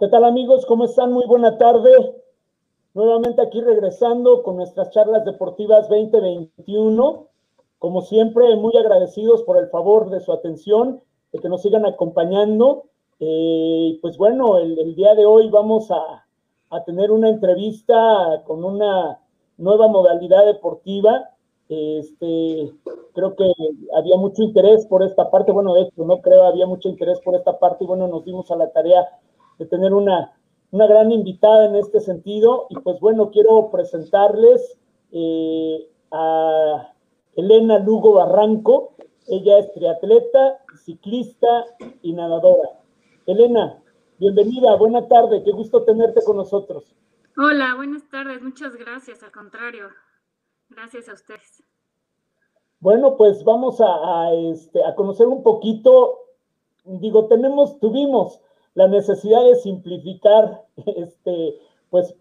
¿Qué tal amigos? ¿Cómo están? Muy buena tarde. Nuevamente aquí regresando con nuestras charlas deportivas 2021. Como siempre, muy agradecidos por el favor de su atención, de que nos sigan acompañando. Eh, pues bueno, el, día de hoy vamos a, tener una entrevista con una nueva modalidad deportiva. Este, creo que había mucho interés por esta parte, bueno, de hecho, no creo, había mucho interés por esta parte y bueno, nos dimos a la tarea de tener una, una gran invitada en este sentido y pues bueno, quiero presentarles eh, a Elena Lugo Barranco, ella es triatleta, ciclista y nadadora. Elena, bienvenida, buena tarde, qué gusto tenerte con nosotros. Hola, buenas tardes, muchas gracias, al contrario, gracias a ustedes. Bueno, pues vamos a, este, a conocer un poquito, digo, tenemos, tuvimos la necesidad de simplificar este, pues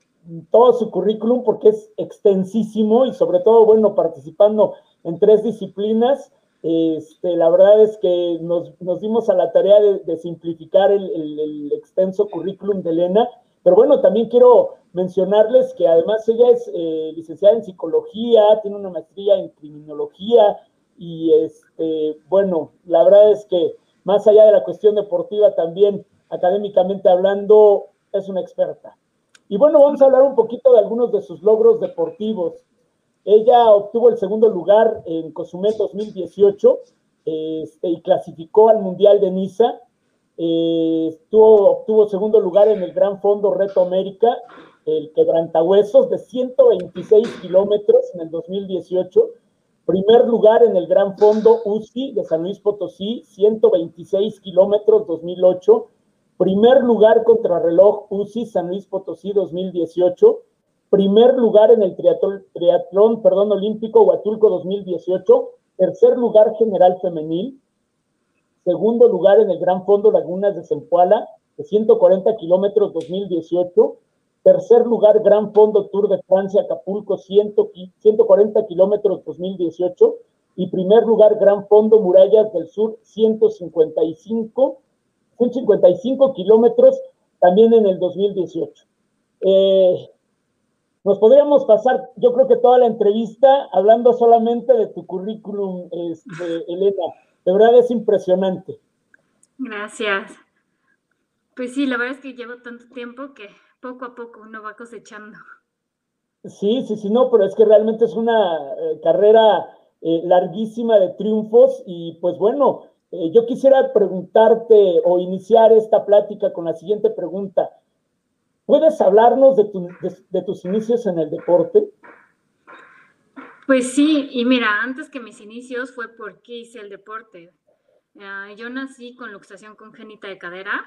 todo su currículum porque es extensísimo y sobre todo, bueno, participando en tres disciplinas, este, la verdad es que nos, dimos a la tarea de, simplificar el, extenso currículum de Elena, pero bueno, también quiero mencionarles que además ella es eh, licenciada en psicología, tiene una maestría en criminología y este, bueno, la verdad es que más allá de la cuestión deportiva también académicamente hablando es una experta. Y bueno, vamos a hablar un poquito de algunos de sus logros deportivos. Ella obtuvo el segundo lugar en Cozumel 2018 este, y clasificó al Mundial de Niza. Eh, obtuvo segundo lugar en el Gran Fondo Reto América, el quebrantahuesos de 126 kilómetros en el 2018. Primer lugar en el Gran Fondo UCI de San Luis Potosí, 126 kilómetros 2008. Primer lugar contra reloj UCI San Luis Potosí 2018 primer lugar en el triatlón, olímpico Huatulco 2018, tercer lugar general femenil, segundo lugar en el Gran Fondo Lagunas de Zempoala, de 140 kilómetros 2018, tercer lugar Gran Fondo Tour de Francia Acapulco, 140 kilómetros 2018, y primer lugar Gran Fondo Murallas del Sur, 155, 155 kilómetros también en el 2018. Eh, nos podríamos pasar, yo creo que toda la entrevista hablando solamente de tu currículum, este, Elena. De verdad es impresionante. Gracias. Pues sí, la verdad es que llevo tanto tiempo que poco a poco uno va cosechando. Sí, sí, sí, no, pero es que realmente es una eh, carrera eh, larguísima de triunfos y pues bueno, eh, yo quisiera preguntarte o iniciar esta plática con la siguiente pregunta. ¿Puedes hablarnos de, tus inicios en el deporte? Pues sí, y mira, antes que mis inicios fue porque hice el deporte. Ah, yo nací con luxación congénita de cadera,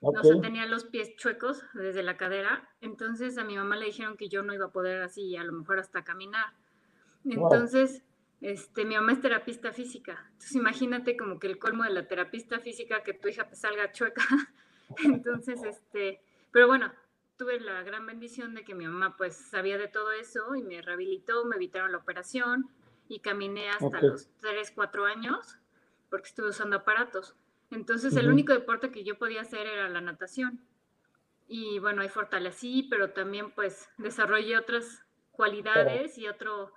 o sea, tenía los pies chuecos desde la cadera, entonces a mi mamá le dijeron que yo no iba a poder así, a lo mejor hasta caminar. Entonces, este, mi mamá es terapista física, entonces imagínate como que el colmo de la terapista física que tu hija te salga chueca. entonces, este, pero bueno, tuve la gran bendición de que mi mamá pues sabía de todo eso y me rehabilitó, me evitaron la operación y caminé hasta los 3, 4 años porque estuve usando aparatos. Entonces el único deporte que yo podía hacer era la natación. Y bueno, ahí fortalecí, pero también pues desarrollé otras cualidades y otro,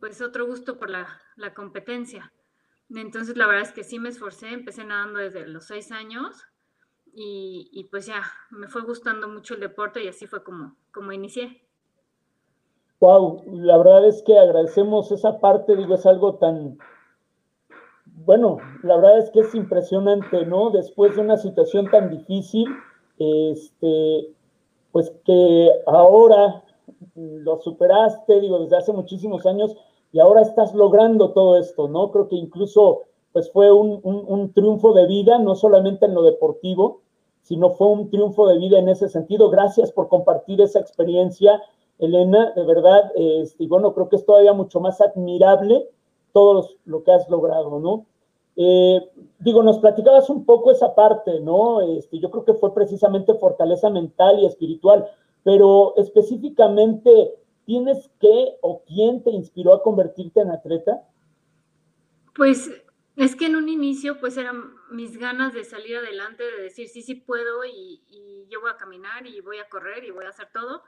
pues otro gusto por la, la competencia. Entonces la verdad es que sí me esforcé, empecé nadando desde los 6 años y, pues ya, me fue gustando mucho el deporte y así fue como, como inicié. Wow, la verdad es que agradecemos esa parte, digo, es algo tan, bueno, la verdad es que es impresionante, ¿no? Después de una situación tan difícil, este, pues que ahora lo superaste, digo, desde hace muchísimos años y ahora estás logrando todo esto, ¿no? Creo que incluso pues fue un, un triunfo de vida, no solamente en lo deportivo, sino fue un triunfo de vida en ese sentido. Gracias por compartir esa experiencia, Elena, de verdad, este, y bueno, creo que es todavía mucho más admirable todo lo que has logrado, ¿no? Eh, digo, nos platicabas un poco esa parte, ¿no? Este, yo creo que fue precisamente fortaleza mental y espiritual, pero específicamente, ¿tienes qué o quién te inspiró a convertirte en atleta? Pues Es que en un inicio, pues eran mis ganas de salir adelante, de decir, sí, sí puedo y, y yo voy a caminar y voy a correr y voy a hacer todo.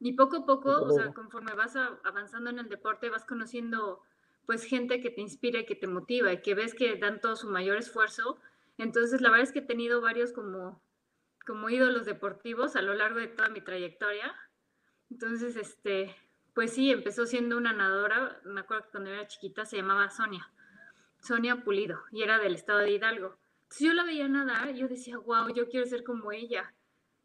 Y poco a poco, o sea, conforme vas avanzando en el deporte, vas conociendo pues gente que te inspira y que te motiva y que ves que dan todo su mayor esfuerzo. Entonces, la verdad es que he tenido varios como, como ídolos deportivos a lo largo de toda mi trayectoria. Entonces, este, pues sí, empezó siendo una nadadora, me acuerdo que cuando era chiquita se llamaba Sonia Sonia Pulido, y era del estado de Hidalgo. Entonces yo la veía nadar y yo decía, wow, yo quiero ser como ella.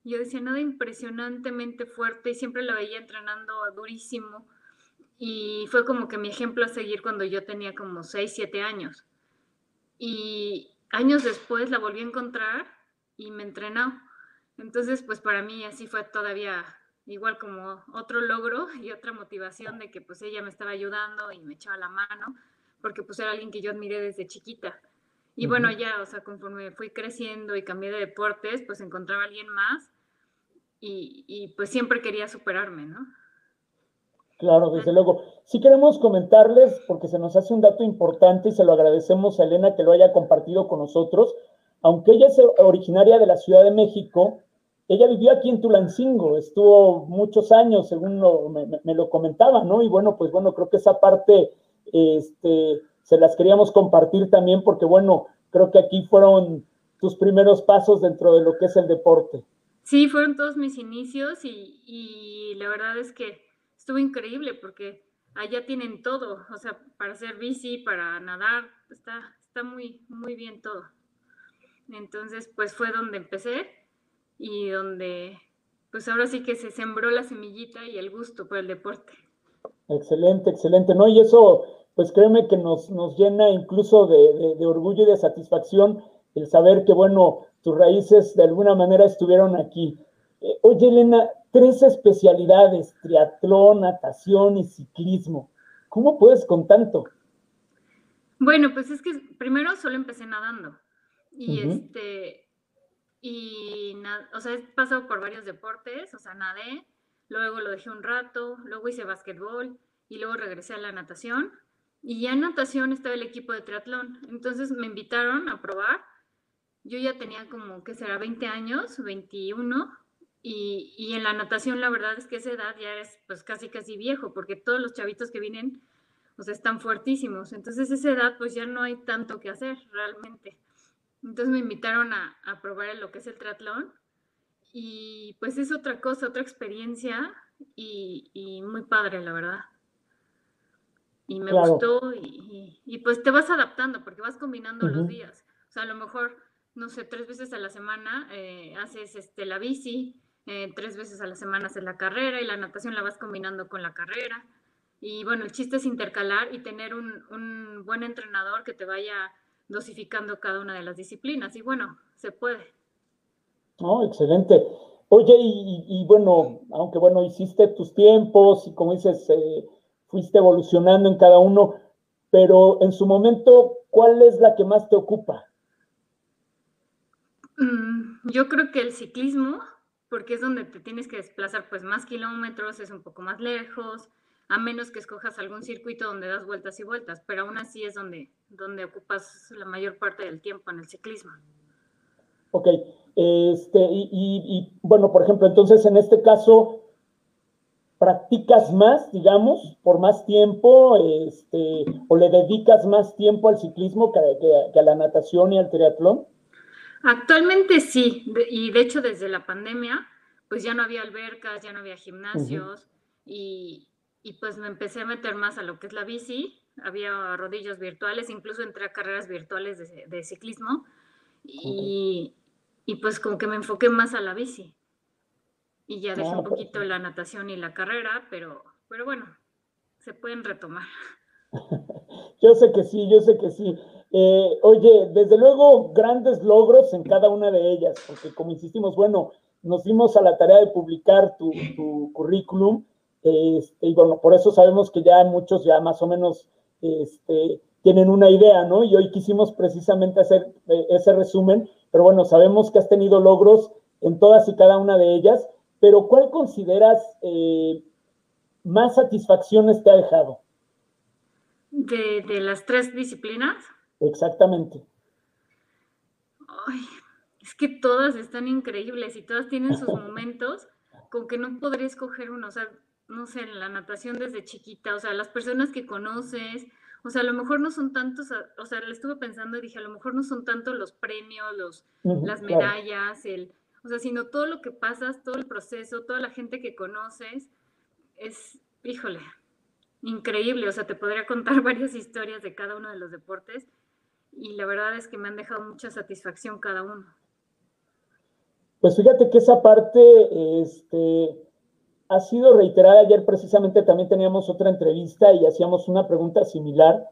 Yo decía, nada impresionantemente fuerte y siempre la veía entrenando durísimo. Y fue como que mi ejemplo a seguir cuando yo tenía como 6, 7 años. Y años después la volví a encontrar y me entrenó. Entonces, pues para mí así fue todavía igual como otro logro y otra motivación de que pues ella me estaba ayudando y me echaba la mano porque pues era alguien que yo admiré desde chiquita. Y bueno, ya, o sea, conforme fui creciendo y cambié de deportes, pues encontraba a alguien más y, y pues siempre quería superarme, ¿no? Claro, desde luego. Sí queremos comentarles, porque se nos hace un dato importante y se lo agradecemos a Elena que lo haya compartido con nosotros. Aunque ella es originaria de la Ciudad de México, ella vivió aquí en Tulancingo, estuvo muchos años, según me, lo comentaba, ¿no? Y bueno, pues bueno, creo que esa parte este, se las queríamos compartir también porque, bueno, creo que aquí fueron tus primeros pasos dentro de lo que es el deporte. Sí, fueron todos mis inicios y, y la verdad es que estuvo increíble porque allá tienen todo, o sea, para hacer bici, para nadar, está, está muy, muy bien todo. Entonces, pues fue donde empecé y donde, pues ahora sí que se sembró la semillita y el gusto por el deporte. Excelente, excelente, ¿no? Y eso, pues créeme que nos, nos llena incluso de, orgullo y de satisfacción el saber que, bueno, tus raíces de alguna manera estuvieron aquí. Eh, oye, Elena, tres especialidades, triatlón, natación y ciclismo. ¿Cómo puedes con tanto? Bueno, pues es que primero solo empecé nadando. Y este, y, o sea, he pasado por varios deportes, o sea, nadé, luego lo dejé un rato, luego hice básquetbol y luego regresé a la natación. Y ya en natación estaba el equipo de triatlón. Entonces me invitaron a probar. Yo ya tenía como, que será? 20 años, 21. Y, y, en la natación la verdad es que esa edad ya es pues casi casi viejo, porque todos los chavitos que vienen, pues están fuertísimos. Entonces esa edad pues ya no hay tanto que hacer realmente. Entonces me invitaron a, a probar lo que es el triatlón y pues es otra cosa, otra experiencia y, muy padre, la verdad. Y me gustó y, pues te vas adaptando porque vas combinando los días. O sea, a lo mejor, no sé, tres veces a la semana eh, haces este, la bici, eh, tres veces a la semana haces la carrera y la natación la vas combinando con la carrera. Y bueno, el chiste es intercalar y tener un, un buen entrenador que te vaya dosificando cada una de las disciplinas. Y bueno, se puede. No, excelente. Oye, y, bueno, aunque bueno, hiciste tus tiempos y como dices, eh, fuiste evolucionando en cada uno, pero en su momento, ¿cuál es la que más te ocupa? Mm, yo creo que el ciclismo, porque es donde te tienes que desplazar pues más kilómetros, es un poco más lejos, a menos que escojas algún circuito donde das vueltas y vueltas, pero aún así es donde, donde ocupas la mayor parte del tiempo en el ciclismo. Ok, este, y, bueno, por ejemplo, entonces en este caso, ¿practicas más, digamos, por más tiempo, este, o le dedicas más tiempo al ciclismo que, a la natación y al triatlón? Actualmente sí, y de hecho desde la pandemia, pues ya no había albercas, ya no había gimnasios, y, pues me empecé a meter más a lo que es la bici, había rodillos virtuales, incluso entré a carreras virtuales de, ciclismo, y, y pues como que me enfoqué más a la bici. Y ya dejé ah, un poquito la natación y la carrera, pero, pero bueno, se pueden retomar. yo sé que sí, yo sé que sí. Eh, oye, desde luego, grandes logros en cada una de ellas, porque como insistimos, bueno, nos dimos a la tarea de publicar tu, currículum, este, y bueno, por eso sabemos que ya muchos ya más o menos este, tienen una idea, ¿no? Y hoy quisimos precisamente hacer eh, ese resumen pero bueno, sabemos que has tenido logros en todas y cada una de ellas, pero ¿cuál consideras eh, más satisfacciones te ha dejado? ¿De, las tres disciplinas? Exactamente. Ay, es que todas están increíbles y todas tienen sus momentos con que no podría escoger uno, o sea, no sé, la natación desde chiquita, o sea, las personas que conoces, o sea, a lo mejor no son tantos, o sea, le estuve pensando y dije, a lo mejor no son tantos los premios, los, las medallas, el, o sea, sino todo lo que pasas, todo el proceso, toda la gente que conoces, es, híjole, increíble, o sea, te podría contar varias historias de cada uno de los deportes y la verdad es que me han dejado mucha satisfacción cada uno. Pues fíjate que esa parte, este, ha sido reiterada. Ayer precisamente también teníamos otra entrevista y hacíamos una pregunta similar.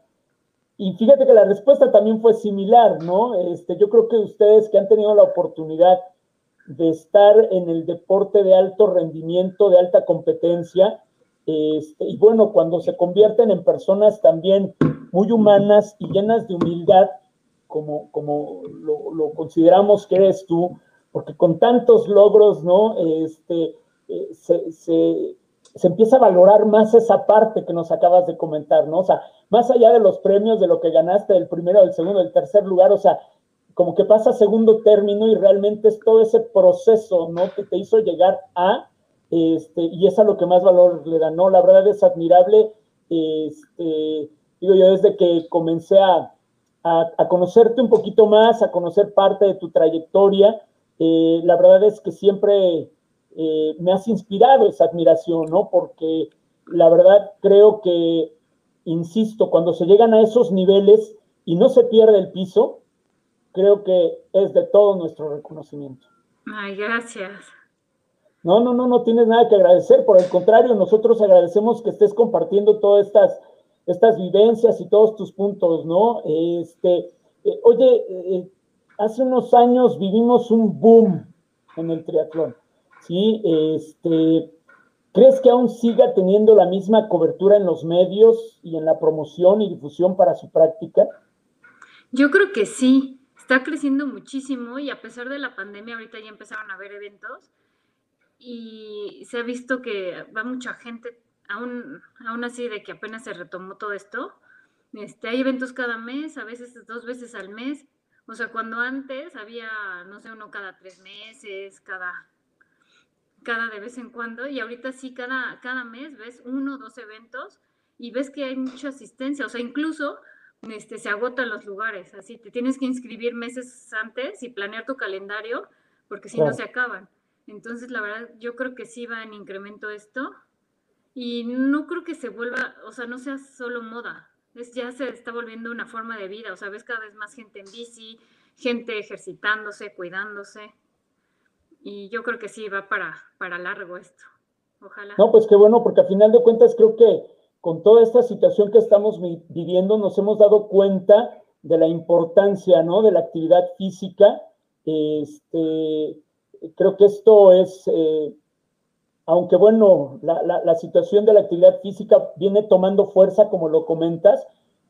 Y fíjate que la respuesta también fue similar, ¿no? Este, yo creo que ustedes que han tenido la oportunidad de estar en el deporte de alto rendimiento, de alta competencia, este, y bueno, cuando se convierten en personas también muy humanas y llenas de humildad, como, como lo, lo consideramos que eres tú, porque con tantos logros, ¿no? Este, eh, se, empieza a valorar más esa parte que nos acabas de comentar, ¿no? O sea, más allá de los premios, de lo que ganaste del primero, del segundo, del tercer lugar, o sea, como que pasa segundo término y realmente es todo ese proceso, ¿no? Que te hizo llegar a, este, y es a lo que más valor le da, ¿no? La verdad es admirable, este, digo yo, desde que comencé a, a, conocerte un poquito más, a conocer parte de tu trayectoria, eh, la verdad es que siempre eh, me has inspirado esa admiración, ¿no? Porque la verdad creo que, insisto, cuando se llegan a esos niveles y no se pierde el piso, creo que es de todo nuestro reconocimiento. Ay, gracias. No, no, no, no tienes nada que agradecer. Por el contrario, nosotros agradecemos que estés compartiendo todas estas, estas vivencias y todos tus puntos, ¿no? Este, eh, oye, eh, hace unos años vivimos un boom en el triatlón. ¿Sí? Este, ¿Crees que aún siga teniendo la misma cobertura en los medios y en la promoción y difusión para su práctica? Yo creo que sí, está creciendo muchísimo y a pesar de la pandemia ahorita ya empezaron a haber eventos y se ha visto que va mucha gente, aún, aún así de que apenas se retomó todo esto. Este, hay eventos cada mes, a veces dos veces al mes. O sea, cuando antes había, no sé, uno cada tres meses, cada cada de vez en cuando y ahorita sí, cada, cada mes ves uno o dos eventos y ves que hay mucha asistencia, o sea, incluso este, se agotan los lugares, así te tienes que inscribir meses antes y planear tu calendario porque si no se acaban. Entonces, la verdad, yo creo que sí va en incremento esto y no creo que se vuelva, o sea, no sea solo moda, es, ya se está volviendo una forma de vida, o sea, ves cada vez más gente en bici, gente ejercitándose, cuidándose. Y yo creo que sí va para, para largo esto. Ojalá. No, pues qué bueno, porque al final de cuentas creo que con toda esta situación que estamos viviendo nos hemos dado cuenta de la importancia, ¿no? De la actividad física. Este, creo que esto es, eh, aunque bueno, la, la, la, situación de la actividad física viene tomando fuerza, como lo comentas,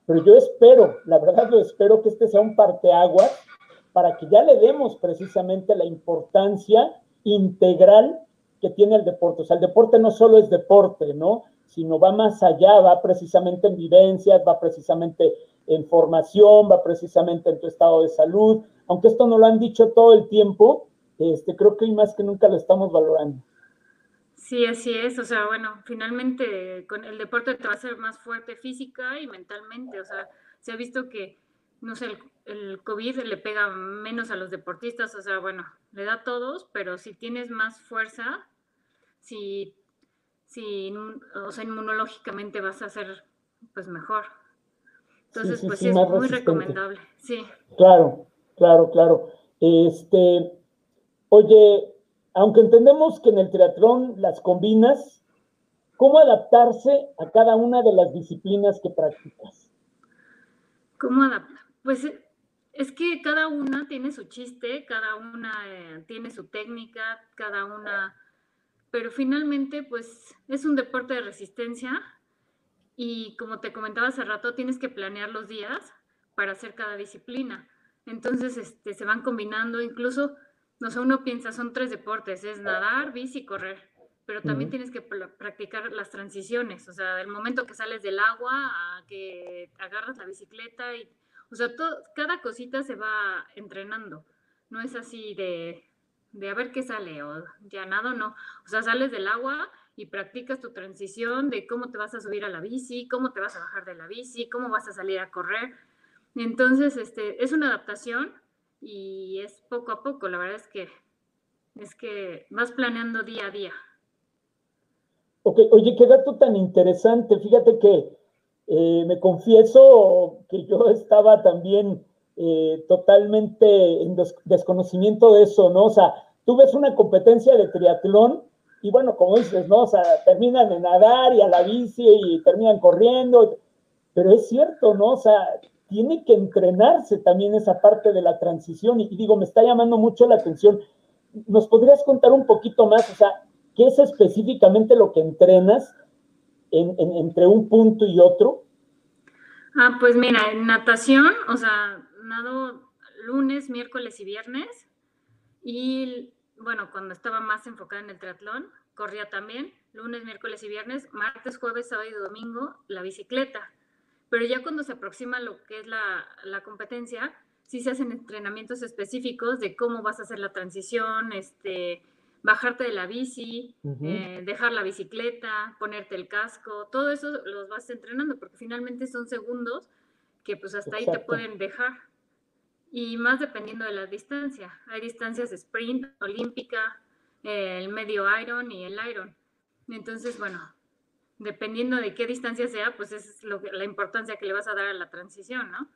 pero yo espero, la verdad lo espero que este sea un parteaguas para que ya le demos precisamente la importancia integral que tiene el deporte. O sea, el deporte no solo es deporte, ¿no? Sino va más allá, va precisamente en vivencias, va precisamente en formación, va precisamente en tu estado de salud. Aunque esto no lo han dicho todo el tiempo, este, creo que hoy más que nunca lo estamos valorando. Sí, así es. O sea, bueno, finalmente con el deporte te va a hacer más fuerte física y mentalmente. O sea, se ha visto que, no sé, el el COVID le pega menos a los deportistas, o sea, bueno, le da a todos, pero si tienes más fuerza, si, si o sea, inmunológicamente vas a ser pues mejor. Entonces, pues sí, es muy recomendable, sí. Claro, claro, claro. Este, oye, aunque entendemos que en el triatlón las combinas, ¿cómo adaptarse a cada una de las disciplinas que practicas? ¿Cómo adaptar? Pues es que cada una tiene su chiste, cada una eh, tiene su técnica, cada una, pero finalmente pues es un deporte de resistencia y como te comentaba hace rato, tienes que planear los días para hacer cada disciplina. Entonces este, se van combinando, incluso, no sé, uno piensa, son tres deportes, es nadar, bici y correr, pero también tienes que practicar las transiciones, o sea, del momento que sales del agua a que agarras la bicicleta y o sea, cada cosita se va entrenando. No es así de, de a ver qué sale o ya nada, no. O sea, sales del agua y practicas tu transición de cómo te vas a subir a la bici, cómo te vas a bajar de la bici, cómo vas a salir a correr. Entonces, este, es una adaptación y es poco a poco. La verdad es que es que vas planeando día a día. Ok, oye, qué dato tan interesante. Fíjate que eh, me confieso que yo estaba también eh, totalmente en desconocimiento de eso, ¿no? O sea, tú ves una competencia de triatlón y bueno, como dices, ¿no? O sea, terminan de nadar y a la bici y terminan corriendo, pero es cierto, ¿no? O sea, tiene que entrenarse también esa parte de la transición y digo, me está llamando mucho la atención. ¿Nos podrías contar un poquito más? O sea, ¿qué es específicamente lo que entrenas entre un punto y otro? Ah, pues mira, en natación, o sea, nado lunes, miércoles y viernes. Y bueno, cuando estaba más enfocada en el triatlón, corría también lunes, miércoles y viernes, martes, jueves, sábado y domingo, la bicicleta. Pero ya cuando se aproxima lo que es la, la competencia, sí se hacen entrenamientos específicos de cómo vas a hacer la transición, este, bajarte de la bici, eh, dejar la bicicleta, ponerte el casco, todo eso los vas entrenando porque finalmente son segundos que pues hasta ahí te pueden dejar. Y más dependiendo de la distancia. Hay distancias de sprint, olímpica, el medio iron y el iron. Entonces, bueno, dependiendo de qué distancia sea, pues es lo, la importancia que le vas a dar a la transición, ¿no?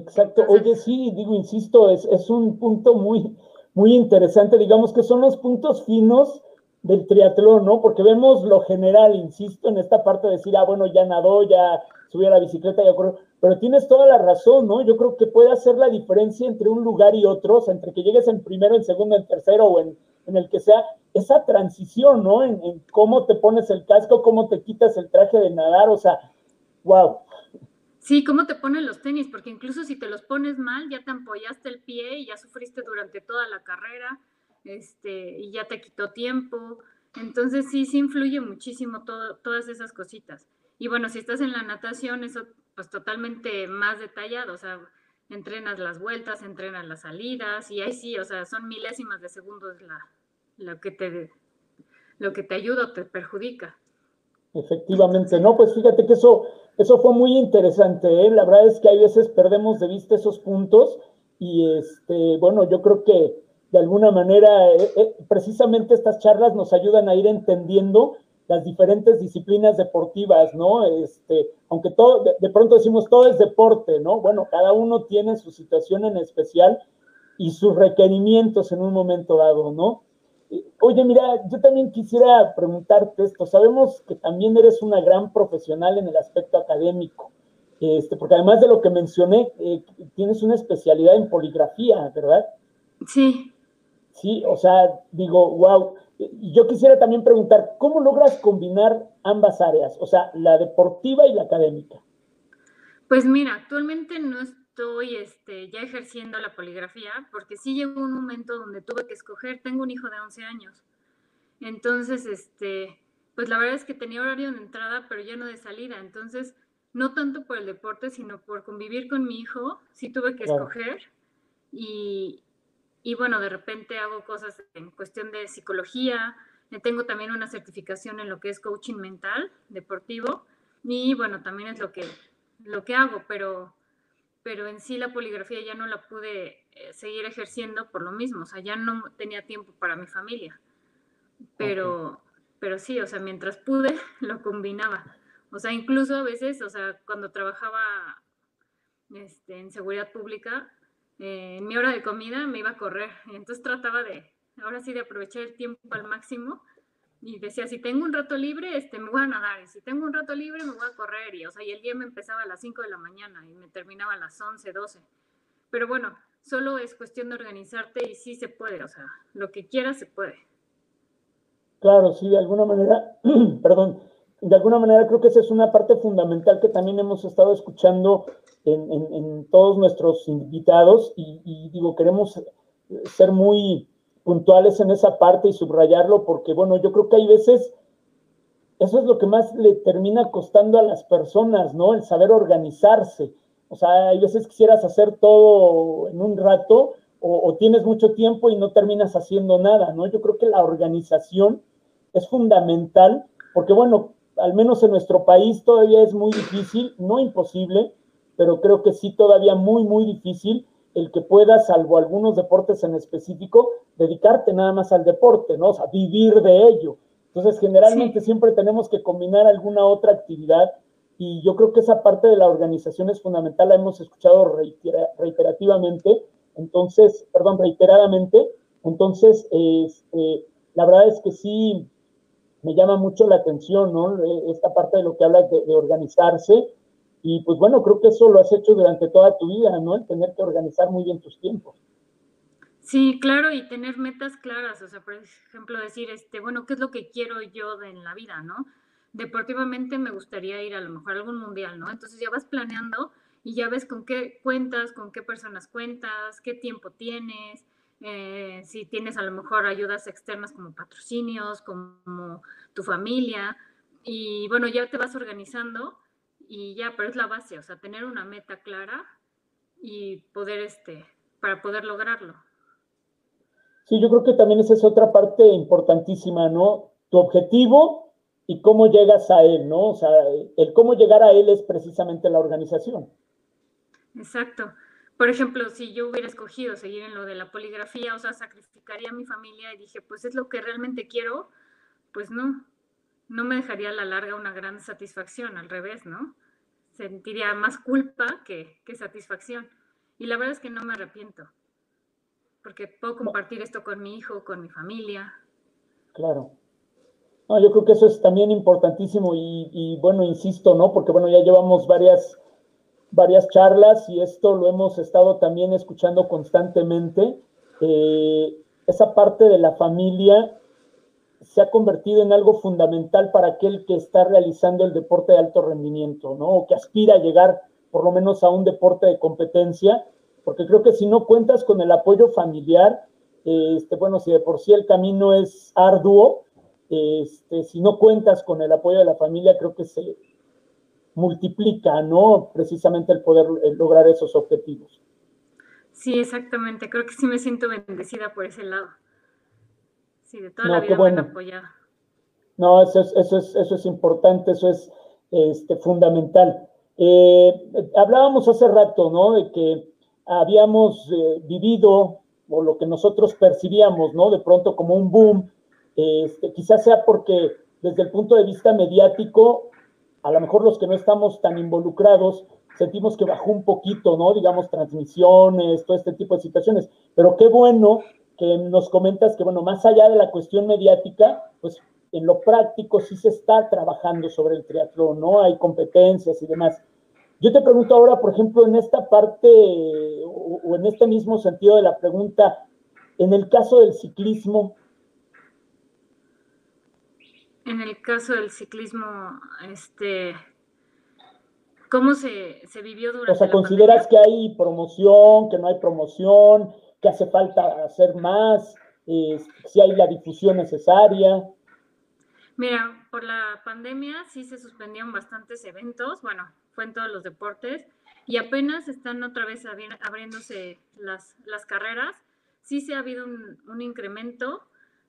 Exacto. Oye, sí, digo, insisto, es, es un punto muy, muy interesante, digamos que son los puntos finos del triatlón, ¿no? Porque vemos lo general, insisto, en esta parte de decir, ah, bueno, ya nadó, ya subió a la bicicleta, ya corrió, pero tienes toda la razón, ¿no? Yo creo que puede hacer la diferencia entre un lugar y otro, o sea, entre que llegues en primero, en segundo, en tercero o en, en el que sea, esa transición, ¿no? En, en, cómo te pones el casco, cómo te quitas el traje de nadar, o sea, wow, Sí, cómo te ponen los tenis, porque incluso si te los pones mal, ya te ampollaste el pie y ya sufriste durante toda la carrera, este, y ya te quitó tiempo. Entonces sí, sí influye muchísimo todo, todas esas cositas. Y bueno, si estás en la natación, eso pues totalmente más detallado, o sea, entrenas las vueltas, entrenas las salidas, y ahí sí, o sea, son milésimas de segundos la, lo que te lo que te ayuda o te perjudica. Efectivamente, no, pues fíjate que eso eso fue muy interesante, ¿eh? la verdad es que hay veces perdemos de vista esos puntos y este, bueno, yo creo que de alguna manera eh, eh, precisamente estas charlas nos ayudan a ir entendiendo las diferentes disciplinas deportivas, ¿no? Este, aunque todo, de, de, pronto decimos todo es deporte, ¿no? Bueno, cada uno tiene su situación en especial y sus requerimientos en un momento dado, ¿no? Oye, mira, yo también quisiera preguntarte esto. Sabemos que también eres una gran profesional en el aspecto académico, este, porque además de lo que mencioné, eh, tienes una especialidad en poligrafía, ¿verdad? Sí. Sí, o sea, digo, wow. Yo quisiera también preguntar, ¿cómo logras combinar ambas áreas, o sea, la deportiva y la académica? Pues mira, actualmente no es, estoy este, ya ejerciendo la poligrafía, porque sí llegó un momento donde tuve que escoger, tengo un hijo de 11 años, entonces, este, pues la verdad es que tenía horario de entrada, pero ya no de salida, entonces, no tanto por el deporte, sino por convivir con mi hijo, sí tuve que escoger. Y, y bueno, de repente hago cosas en cuestión de psicología, tengo también una certificación en lo que es coaching mental deportivo y bueno, también es lo que, lo que hago, pero pero en sí la poligrafía ya no la pude eh, seguir ejerciendo por lo mismo, o sea, ya no tenía tiempo para mi familia. Pero, pero sí, o sea, mientras pude, lo combinaba. O sea, incluso a veces, o sea, cuando trabajaba este, en seguridad pública, eh, en mi hora de comida me iba a correr. Entonces trataba de, ahora sí, de aprovechar el tiempo al máximo y decía, si tengo un rato libre, este, me voy a nadar, y si tengo un rato libre, me voy a correr, y, o sea, y el día me empezaba a las 5 de la mañana y me terminaba a las 11, 12. Pero bueno, solo es cuestión de organizarte y sí se puede, o sea, lo que quieras se puede. Claro, sí, de alguna manera, perdón, de alguna manera creo que esa es una parte fundamental que también hemos estado escuchando en, en, todos nuestros invitados y, y digo, queremos ser muy puntuales en esa parte y subrayarlo, porque bueno, yo creo que hay veces, eso es lo que más le termina costando a las personas, ¿no? El saber organizarse. O sea, hay veces quisieras hacer todo en un rato o, tienes mucho tiempo y no terminas haciendo nada, ¿no? Yo creo que la organización es fundamental porque, bueno, al menos en nuestro país todavía es muy difícil, no imposible, pero creo que sí todavía muy, muy difícil el que puedas, salvo algunos deportes en específico, dedicarte nada más al deporte, ¿no? O sea, vivir de ello. Entonces, generalmente siempre tenemos que combinar alguna otra actividad y yo creo que esa parte de la organización es fundamental, la hemos escuchado reiterativamente, entonces, perdón, reiteradamente, entonces, este, la verdad es que sí me llama mucho la atención, ¿no? E, esta parte de lo que habla de, de, organizarse y pues bueno, creo que eso lo has hecho durante toda tu vida, ¿no? El tener que organizar muy bien tus tiempos. Sí, claro, y tener metas claras, o sea, por ejemplo, decir, este, bueno, ¿qué es lo que quiero yo en la vida, no? deportivamente me gustaría ir a lo mejor a algún mundial, ¿no? Entonces ya vas planeando y ya ves con qué cuentas, con qué personas cuentas, qué tiempo tienes, eh, si tienes a lo mejor ayudas externas como patrocinios, como tu familia, y bueno, ya te vas organizando y ya, pero es la base, o sea, tener una meta clara y poder, este, para poder lograrlo. Sí, yo creo que también esa es otra parte importantísima, ¿no? Tu objetivo y cómo llegas a él, ¿no? O sea, el cómo llegar a él es precisamente la organización. Exacto. Por ejemplo, si yo hubiera escogido seguir en lo de la poligrafía, o sea, sacrificaría a mi familia y dije, pues es lo que realmente quiero, pues no, no me dejaría a la larga una gran satisfacción, al revés, ¿no? Sentiría más culpa que, que satisfacción. Y la verdad es que no me arrepiento, porque puedo compartir esto con mi hijo, con mi familia. Claro. No, yo creo que eso es también importantísimo y, bueno, insisto, ¿no? Porque bueno, ya llevamos varias, varias charlas y esto lo hemos estado también escuchando constantemente. Eh, esa parte de la familia se ha convertido en algo fundamental para aquel que está realizando el deporte de alto rendimiento, ¿no? O que aspira a llegar por lo menos a un deporte de competencia, porque creo que si no cuentas con el apoyo familiar, este, bueno, si de por sí el camino es arduo, este, si no cuentas con el apoyo de la familia, creo que se multiplica, ¿no? Precisamente el poder lograr esos objetivos. Sí, exactamente. Creo que sí me siento bendecida por ese lado. Sí, de toda la vida bueno. apoyada. No, eso es, eso es, eso es importante, eso es este, fundamental. Eh, hablábamos hace rato, ¿no? De que habíamos eh, vivido, o lo que nosotros percibíamos, ¿no? De pronto como un boom este, quizás sea porque desde el punto de vista mediático, a lo mejor los que no estamos tan involucrados, sentimos que bajó un poquito, ¿no? Digamos, transmisiones, todo este tipo de situaciones. Pero qué bueno que nos comentas que, bueno, más allá de la cuestión mediática, pues en lo práctico sí se está trabajando sobre el triatlón, ¿no? Hay competencias y demás. Yo te pregunto ahora, por ejemplo, en esta parte o, o en este mismo sentido de la pregunta, en el caso del ciclismo, en el caso del ciclismo, este, ¿cómo se, vivió durante O sea, ¿consideras que hay promoción, que no hay promoción, que hace falta hacer más, si hay la difusión necesaria? Mira, por la pandemia sí se suspendieron bastantes eventos, bueno, fue en todos los deportes, y apenas están otra vez abriéndose las, las carreras. Sí se ha habido un, un incremento,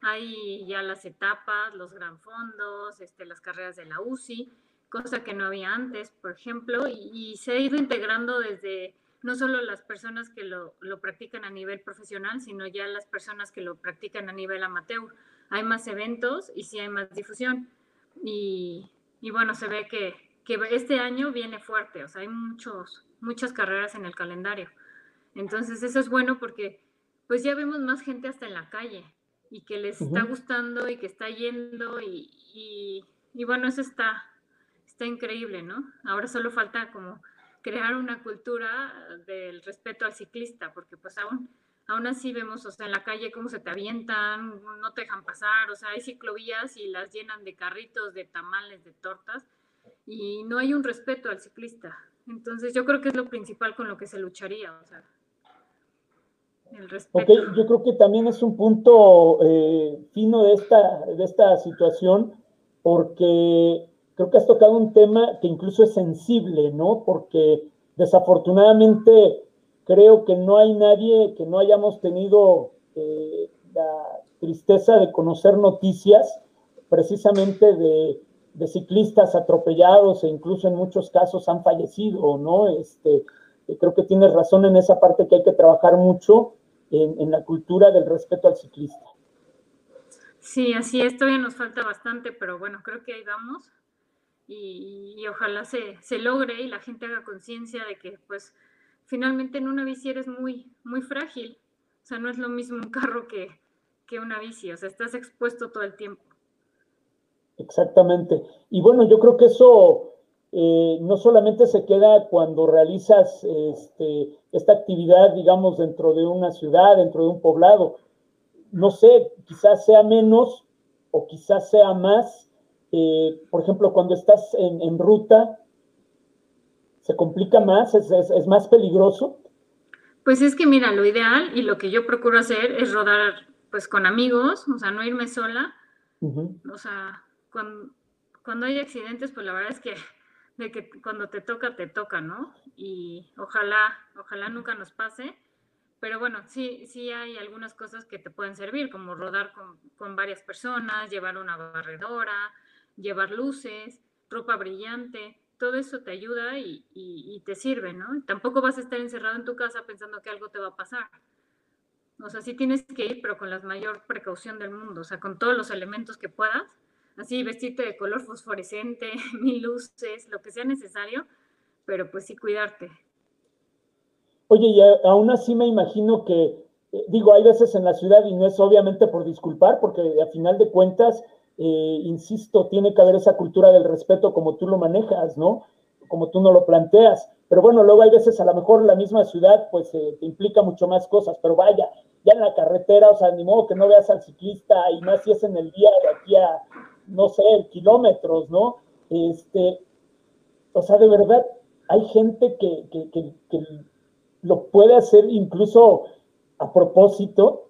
hay ya las etapas, los gran fondos, este, las carreras de la UCI, cosa que no había antes, por ejemplo, y, se ha ido integrando desde no solo las personas que lo, practican a nivel profesional, sino ya las personas que lo practican a nivel amateur. Hay más eventos y sí hay más difusión. Y, bueno, se ve que, que, este año viene fuerte, o sea, hay muchos, muchas carreras en el calendario. Entonces, eso es bueno porque pues ya vemos más gente hasta en la calle, y que les está gustando y que está yendo y, y, bueno, eso está, está increíble, ¿no? Ahora solo falta como crear una cultura del respeto al ciclista, porque pues aún, aún así vemos, o sea, en la calle cómo se te avientan, no te dejan pasar, o sea, hay ciclovías y las llenan de carritos, de tamales, de tortas, y no hay un respeto al ciclista. Entonces yo creo que es lo principal con lo que se lucharía, o sea, Ok, yo creo que también es un punto eh, fino de esta, de esta situación, porque creo que has tocado un tema que incluso es sensible, ¿no? Porque desafortunadamente creo que no hay nadie que no hayamos tenido eh, la tristeza de conocer noticias precisamente de, ciclistas atropellados e incluso en muchos casos han fallecido, ¿no? Este, creo que tienes razón en esa parte que hay que trabajar mucho en, la cultura del respeto al ciclista. Sí, así es, todavía nos falta bastante, pero bueno, creo que ahí vamos y, ojalá se, se, logre y la gente haga conciencia de que pues finalmente en una bici eres muy, muy frágil, o sea, no es lo mismo un carro que, que una bici, o sea, estás expuesto todo el tiempo. Exactamente. Y bueno, yo creo que eso eh, no solamente se queda cuando realizas este, esta actividad, digamos, dentro de una ciudad, dentro de un poblado. No sé, quizás sea menos o quizás sea más. Eh, por ejemplo, cuando estás en, ruta, ¿se complica más? ¿Es, es más peligroso? Pues es que mira, lo ideal y lo que yo procuro hacer es rodar pues con amigos, o sea, no irme sola. O sea, cuando, cuando hay accidentes, pues la verdad es que de que cuando te toca, te toca, ¿no? Y ojalá, ojalá nunca nos pase. Pero bueno, sí, sí hay algunas cosas que te pueden servir, como rodar con, con varias personas, llevar una barredora, llevar luces, ropa brillante, todo eso te ayuda y, te sirve, ¿no? Tampoco vas a estar encerrado en tu casa pensando que algo te va a pasar. O sea, sí tienes que ir, pero con la mayor precaución del mundo, o sea, con todos los elementos que puedas, así vestirte de color fosforescente, mil luces, lo que sea necesario, pero pues sí cuidarte. Oye, y aún así me imagino que, eh, digo, hay veces en la ciudad y no es obviamente por disculpar, porque a final de cuentas, eh, insisto, tiene que haber esa cultura del respeto como tú lo manejas, ¿no? Como tú no lo planteas. Pero bueno, luego hay veces a lo mejor la misma ciudad pues eh, te implica mucho más cosas, pero vaya, ya en la carretera, o sea, ni modo que no veas al ciclista y más si es en el día de aquí a, no sé, kilómetros, ¿no? Este, o sea, de verdad, hay gente que, que, que, que lo puede hacer incluso a propósito.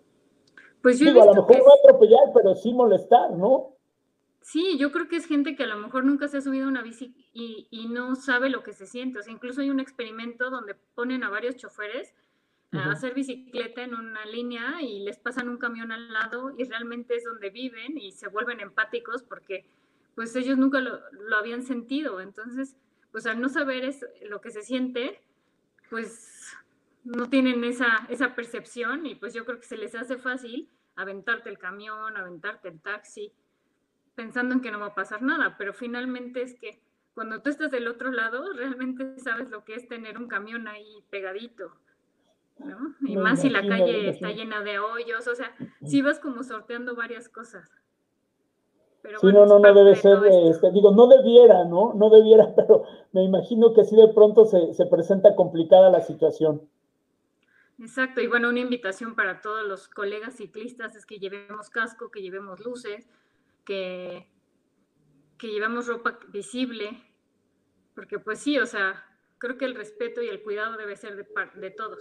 Pues yo Digo, a lo mejor no atropellar, pero sí molestar, ¿no? Sí, yo creo que es gente que a lo mejor nunca se ha subido a una bici y, y, no sabe lo que se siente. O sea, incluso hay un experimento donde ponen a varios choferes a hacer bicicleta en una línea y les pasan un camión al lado y realmente es donde viven y se vuelven empáticos porque pues ellos nunca lo, lo habían sentido. Entonces, pues al no saber es, lo que se siente, pues no tienen esa, esa percepción y pues yo creo que se les hace fácil aventarte el camión, aventarte el taxi, pensando en que no va a pasar nada, pero finalmente es que cuando tú estás del otro lado, realmente sabes lo que es tener un camión ahí pegadito y más si la calle está llena de hoyos, o sea, si vas como sorteando varias cosas. Pero sí, no, no, no debe ser, este, digo, no debiera, ¿no? No debiera, pero me imagino que sí de pronto se, se presenta complicada la situación. Exacto, y bueno, una invitación para todos los colegas ciclistas es que llevemos casco, que llevemos luces, que, que llevemos ropa visible, porque pues sí, o sea, creo que el respeto y el cuidado debe ser de, de todos.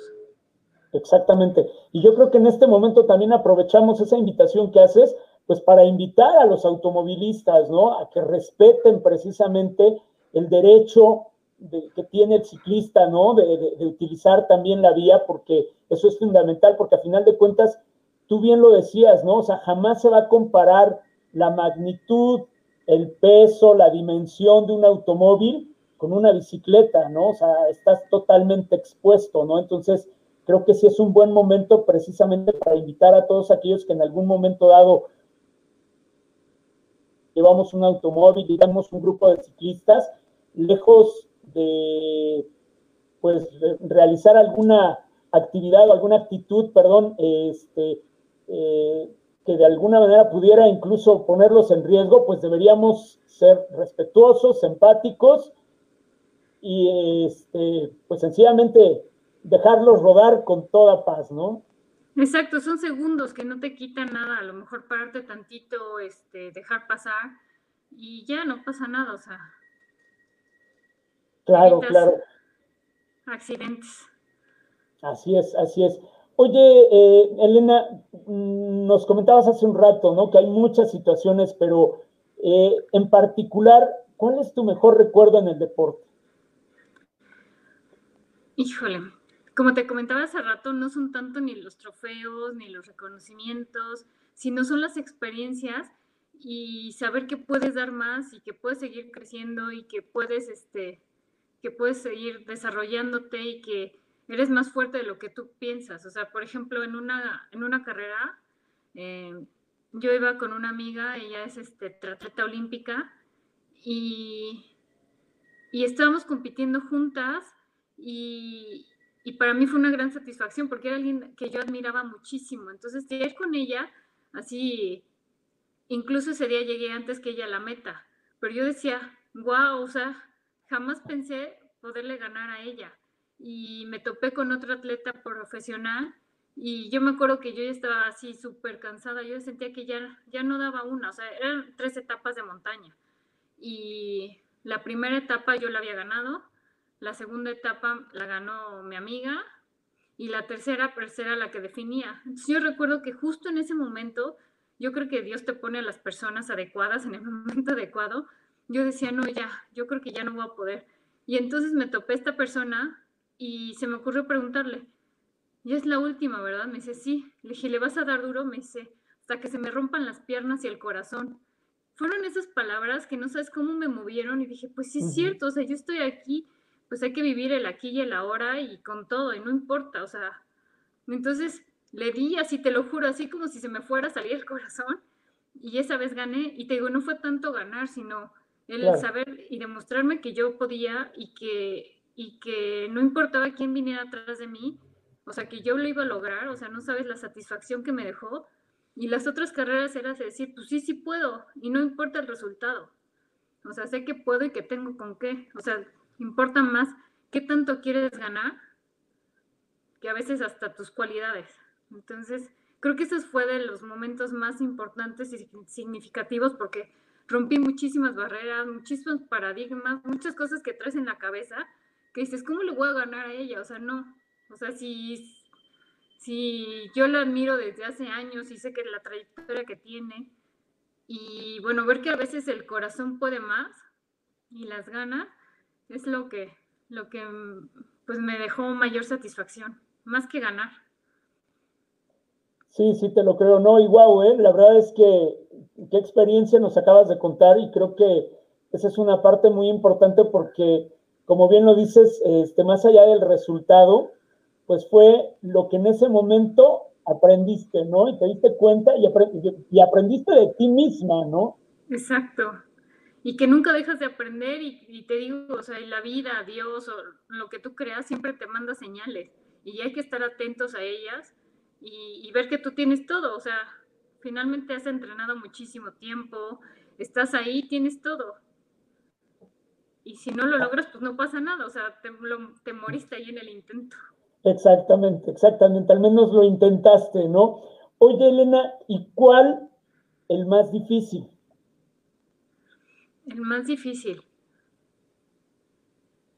Exactamente. Y yo creo que en este momento también aprovechamos esa invitación que haces, pues para invitar a los automovilistas, ¿no? A que respeten precisamente el derecho que tiene el ciclista, ¿no? De, de, utilizar también la vía, porque eso es fundamental, porque a final de cuentas, tú bien lo decías, ¿no? O sea, jamás se va a comparar la magnitud, el peso, la dimensión de un automóvil con una bicicleta, ¿no? O sea, estás totalmente expuesto, ¿no? Entonces, creo que sí es un buen momento precisamente para invitar a todos aquellos que en algún momento dado llevamos un automóvil, digamos un grupo de ciclistas, lejos de pues realizar alguna actividad o alguna actitud, perdón, este, eh, que de alguna manera pudiera incluso ponerlos en riesgo, pues deberíamos ser respetuosos, empáticos y este, pues sencillamente dejarlos rodar con toda paz, ¿no? Exacto, son segundos que no te quitan nada, a lo mejor pararte tantito, este, dejar pasar y ya no pasa nada, o sea. Claro, claro. Accidentes. Así es, así es. Oye, eh, Elena, mm, nos comentabas hace un rato, ¿no? Que hay muchas situaciones, pero eh, en particular, ¿cuál es tu mejor recuerdo en el deporte? Híjole, como te comentaba hace rato, no son tanto ni los trofeos, ni los reconocimientos, sino son las experiencias y saber que puedes dar más y que puedes seguir creciendo y que puedes, este, que puedes seguir desarrollándote y que eres más fuerte de lo que tú piensas. O sea, por ejemplo, en una, en una carrera, eh, yo iba con una amiga, ella es este, olímpica, y, y estábamos compitiendo juntas y, y, para mí fue una gran satisfacción porque era alguien que yo admiraba muchísimo. Entonces, ir con ella, así, incluso ese día llegué antes que ella a la meta, pero yo decía, wow, o sea, jamás pensé poderle ganar a ella. Y me topé con otro atleta profesional y yo me acuerdo que yo ya estaba así súper cansada, yo sentía que ya, ya no daba una, o sea, eran tres etapas de montaña. Y la primera etapa yo la había ganado, la segunda etapa la ganó mi amiga y la tercera pues era la que definía. Entonces yo recuerdo que justo en ese momento, yo creo que Dios te pone a las personas adecuadas en el momento adecuado. Yo decía, no, ya, yo creo que ya no voy a poder. Y entonces me topé esta persona y se me ocurrió preguntarle, ya es la última, ¿verdad? Me dice, sí. Le dije, ¿le vas a dar duro? Me dice, hasta que se me rompan las piernas y el corazón. Fueron esas palabras que no sabes cómo me movieron y dije, pues sí es cierto, o sea, yo estoy aquí, pues hay que vivir el aquí y el ahora y con todo, y no importa, o sea, entonces le di así, te lo juro, así como si se me fuera a salir el corazón, y esa vez gané, y te digo, no fue tanto ganar, sino el saber y demostrarme que yo podía y que, y que no importaba quién viniera atrás de mí, o sea, que yo lo iba a lograr, o sea, no sabes la satisfacción que me dejó. Y las otras carreras era decir, pues sí, sí puedo, y no importa el resultado. O sea, sé que puedo y que tengo con qué. O sea, importa más qué tanto quieres ganar que a veces hasta tus cualidades. Entonces, creo que ese fue de los momentos más importantes y significativos porque rompí muchísimas barreras, muchísimos paradigmas, muchas cosas que traes en la cabeza que dices, ¿cómo le voy a ganar a ella? O sea, no, o sea, si, si yo la admiro desde hace años y sé que la trayectoria que tiene, y bueno, ver que a veces el corazón puede más y las ganas, es lo que, lo que pues me dejó mayor satisfacción, más que ganar. Sí, sí, te lo creo, no, y wow, ¿eh? la verdad es que qué experiencia nos acabas de contar y creo que esa es una parte muy importante porque, como bien lo dices, este, más allá del resultado, pues fue lo que en ese momento aprendiste, ¿no? Y te diste cuenta y, aprendiste de ti misma, ¿no? Exacto. Y que nunca dejas de aprender y, te digo, o sea, la vida, Dios o lo que tú creas siempre te manda señales y hay que estar atentos a ellas y, y ver que tú tienes todo, o sea, finalmente has entrenado muchísimo tiempo, estás ahí, tienes todo. Y si no lo logras, pues no pasa nada, o sea, te, te moriste ahí en el intento. Exactamente, exactamente, al menos lo intentaste, ¿no? Oye, Elena, ¿y cuál el más difícil? El más difícil.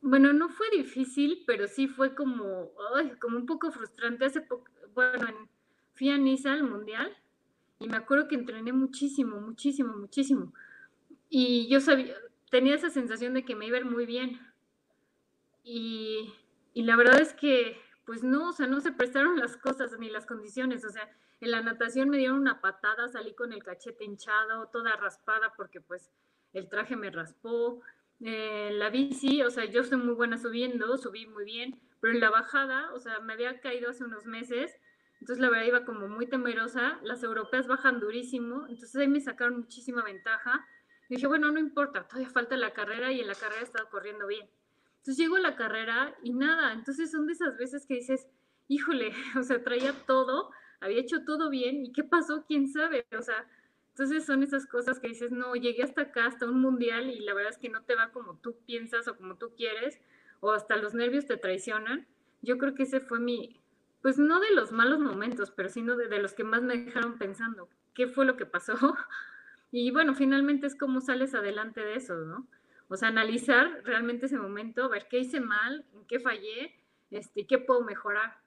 Bueno, no fue difícil, pero sí fue como, como un poco frustrante. Hace poco, bueno, fui a Niza al Mundial y me acuerdo que entrené muchísimo, muchísimo, muchísimo. Y yo sabía, tenía esa sensación de que me iba a ir muy bien. Y, y la verdad es que pues no, o sea, no se prestaron las cosas ni las condiciones, o sea, en la natación me dieron una patada, salí con el cachete hinchado, toda raspada porque pues el traje me raspó. Eh, la bici, o sea, yo soy muy buena subiendo, subí muy bien, pero en la bajada, o sea, me había caído hace unos meses, entonces la verdad iba como muy temerosa, las europeas bajan durísimo, entonces ahí me sacaron muchísima ventaja. Y dije, bueno, no importa, todavía falta la carrera y en la carrera he estado corriendo bien. Entonces llego a la carrera y nada, entonces son de esas veces que dices, híjole, o sea, traía todo, había hecho todo bien y qué pasó, quién sabe, o sea, entonces son esas cosas que dices, no, llegué hasta acá, hasta un mundial y la verdad es que no te va como tú piensas o como tú quieres, o hasta los nervios te traicionan. Yo creo que ese fue mi, pues no de los malos momentos, pero sino de, de los que más me dejaron pensando, ¿qué fue lo que pasó? Y bueno, finalmente es como sales adelante de eso, ¿no? O sea, analizar realmente ese momento, ver qué hice mal, en qué fallé, este, qué puedo mejorar.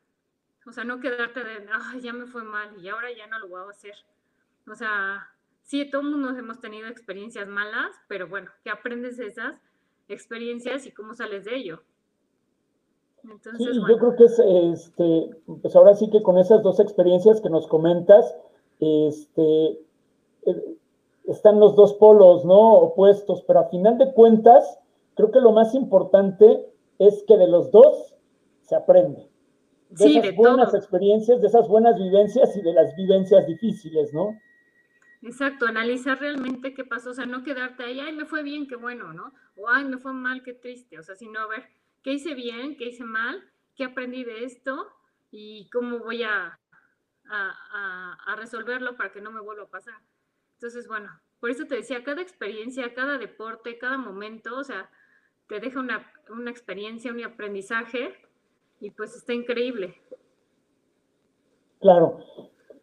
O sea, no quedarte de, ay, ya me fue mal y ahora ya no lo voy a hacer. O sea, sí, todos mundo hemos tenido experiencias malas, pero bueno, ¿qué aprendes de esas experiencias y cómo sales de ello? sí, yo creo que es, este, pues ahora sí que con esas dos experiencias que nos comentas, este, eh, están los dos polos, ¿no? Opuestos, pero a final de cuentas, creo que lo más importante es que de los dos se aprende. De esas buenas experiencias, de esas buenas vivencias y de las vivencias difíciles, ¿no? Exacto, analizar realmente qué pasó, o sea, no quedarte ahí, ay, me fue bien, qué bueno, ¿no? O ay, me fue mal, qué triste, o sea, sino a ver, ¿qué hice bien, qué hice mal, qué aprendí de esto y cómo voy a, a, resolverlo para que no me vuelva a pasar? Entonces, bueno, por eso te decía, cada experiencia, cada deporte, cada momento, o sea, te deja una, una experiencia, un aprendizaje y pues está increíble. Claro.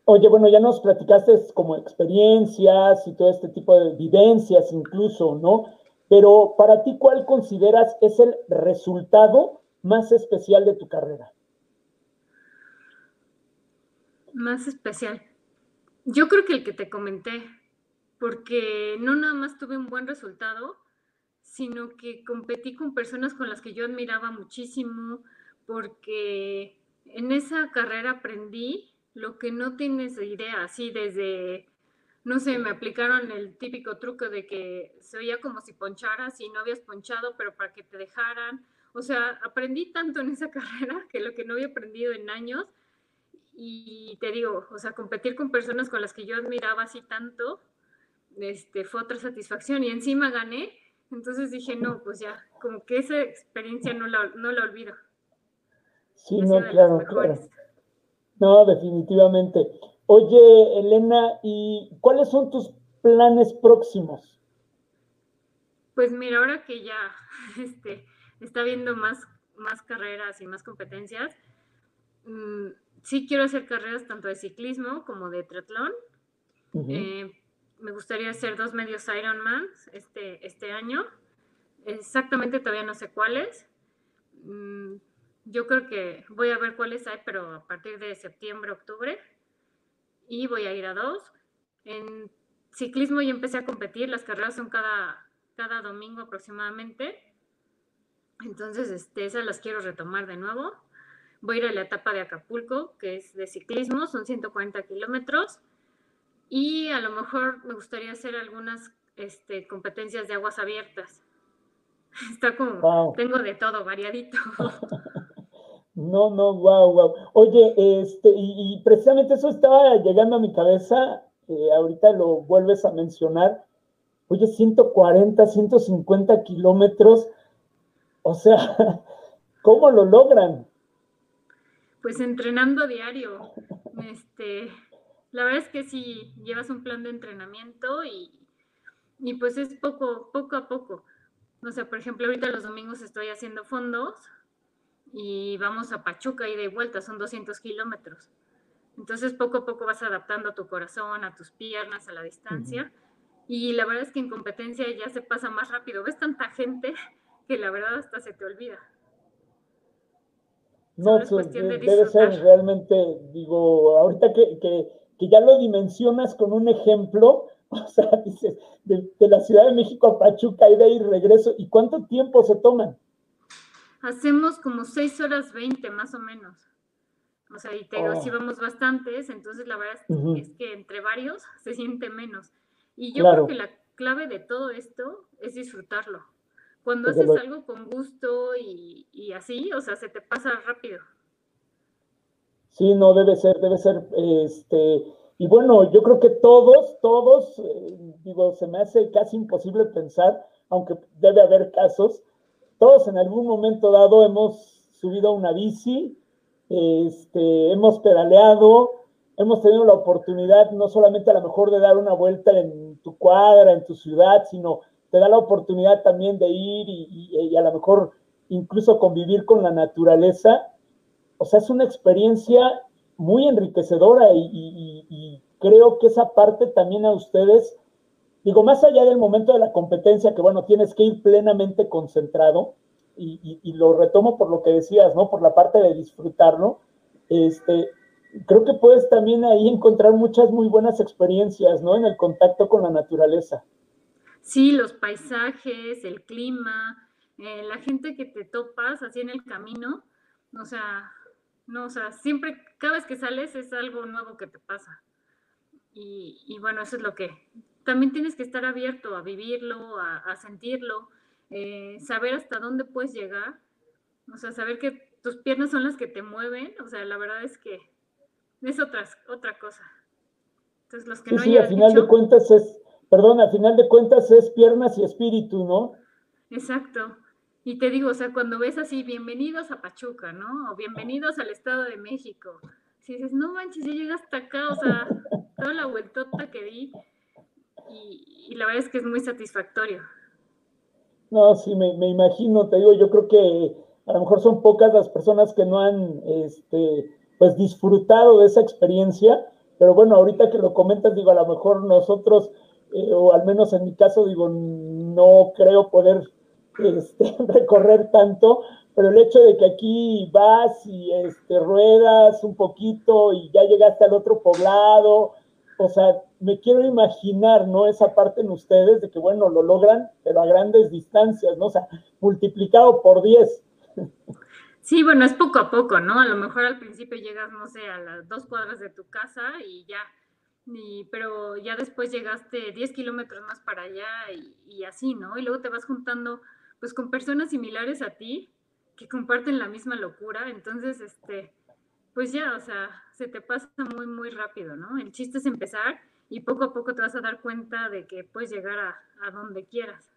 Oye, bueno, ya nos platicaste como experiencias y todo este tipo de vivencias incluso, ¿no? Pero para ti, ¿cuál consideras es el resultado más especial de tu carrera? Más especial. Yo creo que el que te comenté, porque no nada más tuve un buen resultado, sino que competí con personas con las que yo admiraba muchísimo, porque en esa carrera aprendí lo que no tienes idea, así desde, no sé, me aplicaron el típico truco de que se oía como si poncharas y no habías ponchado, pero para que te dejaran. O sea, aprendí tanto en esa carrera que lo que no había aprendido en años. Y te digo, o sea, competir con personas con las que yo admiraba así tanto, este, fue otra satisfacción. Y encima gané. Entonces dije, no, pues ya, como que esa experiencia no la, no la olvido. Sí, no, claro, claro. No, definitivamente. Oye, Elena, ¿y cuáles son tus planes próximos? Pues mira, ahora que ya este, está viendo más, más carreras y más competencias, mm, sí quiero hacer carreras tanto de ciclismo como de triatlón. Eh, me gustaría hacer dos medios Ironman este, este año. Exactamente todavía no sé cuáles. Mm, yo creo que voy a ver cuáles hay, pero a partir de septiembre, octubre. Y voy a ir a dos. En ciclismo ya empecé a competir, las carreras son cada, cada domingo aproximadamente. Entonces, este, esas las quiero retomar de nuevo. Voy a ir a la etapa de Acapulco, que es de ciclismo, son 140 kilómetros. Y a lo mejor me gustaría hacer algunas este, competencias de aguas abiertas. Está como, tengo de todo variadito. No, no, wow, wow. Oye, este, y, precisamente eso estaba llegando a mi cabeza, eh, ahorita lo vuelves a mencionar. Oye, 140, 150 kilómetros, o sea, ¿cómo lo logran? Pues entrenando diario. Este, la verdad es que si llevas un plan de entrenamiento y, y pues es poco, poco a poco. O sea, por ejemplo, ahorita los domingos estoy haciendo fondos y vamos a Pachuca y de vuelta, son 200 kilómetros. Entonces poco a poco vas adaptando a tu corazón, a tus piernas, a la distancia. Y la verdad es que en competencia ya se pasa más rápido. Ves tanta gente que la verdad hasta se te olvida. No, pues, debe ser realmente, digo, ahorita que, que, ya lo dimensionas con un ejemplo, o sea, dices, de, de, la Ciudad de México a Pachuca, ida y regreso, ¿y cuánto tiempo se toman? Hacemos como 6 horas 20 más o menos. O sea, y te digo, oh. vamos bastantes, entonces la verdad es, que entre varios se siente menos. Y yo creo que la clave de todo esto es disfrutarlo. Cuando haces algo con gusto y, y, así, o sea, se te pasa rápido. Sí, no, debe ser, debe ser, este, y bueno, yo creo que todos, todos, eh, digo, se me hace casi imposible pensar, aunque debe haber casos, todos en algún momento dado hemos subido a una bici, este, hemos pedaleado, hemos tenido la oportunidad no solamente a lo mejor de dar una vuelta en tu cuadra, en tu ciudad, sino te da la oportunidad también de ir y, a lo mejor incluso convivir con la naturaleza. O sea, es una experiencia muy enriquecedora y, creo que esa parte también a ustedes Digo, más allá del momento de la competencia, que bueno, tienes que ir plenamente concentrado, y, lo retomo por lo que decías, ¿no? Por la parte de disfrutarlo, este, creo que puedes también ahí encontrar muchas muy buenas experiencias, ¿no? En el contacto con la naturaleza. Sí, los paisajes, el clima, eh, la gente que te topas así en el camino, O sea, no, o sea, siempre, cada vez que sales es algo nuevo que te pasa. Y, bueno, eso es lo que también tienes que estar abierto a vivirlo, a, sentirlo, eh, saber hasta dónde puedes llegar, o sea, saber que tus piernas son las que te mueven, o sea, la verdad es que es otra, otra cosa. Entonces, los que no sí, al final de cuentas es, perdón, al final de cuentas es piernas y espíritu, ¿no? Exacto. Y te digo, o sea, cuando ves así, bienvenidos a Pachuca, ¿no? O bienvenidos al Estado de México. Si dices, no manches, ya llegas hasta acá, o sea, toda la vueltota que di. Y, la verdad es que es muy satisfactorio. No, sí, me, me, imagino, te digo, yo creo que a lo mejor son pocas las personas que no han, este, pues, disfrutado de esa experiencia, pero bueno, ahorita que lo comentas, digo, a lo mejor nosotros, eh, o al menos en mi caso, digo, no creo poder este, recorrer tanto, pero el hecho de que aquí vas y este, ruedas un poquito y ya llegaste al otro poblado, o sea, me quiero imaginar, ¿no? Esa parte en ustedes de que, bueno, lo logran, pero a grandes distancias, ¿no? O sea, multiplicado por 10. Sí, bueno, es poco a poco, ¿no? A lo mejor al principio llegas, no sé, a las dos cuadras de tu casa y ya, pero ya después llegaste 10 kilómetros más para allá y, y, así, ¿no? Y luego te vas juntando pues con personas similares a ti que comparten la misma locura, entonces, este, pues ya, o sea, se te pasa muy, muy rápido, ¿no? El chiste es empezar y poco a poco te vas a dar cuenta de que puedes llegar a, a donde quieras.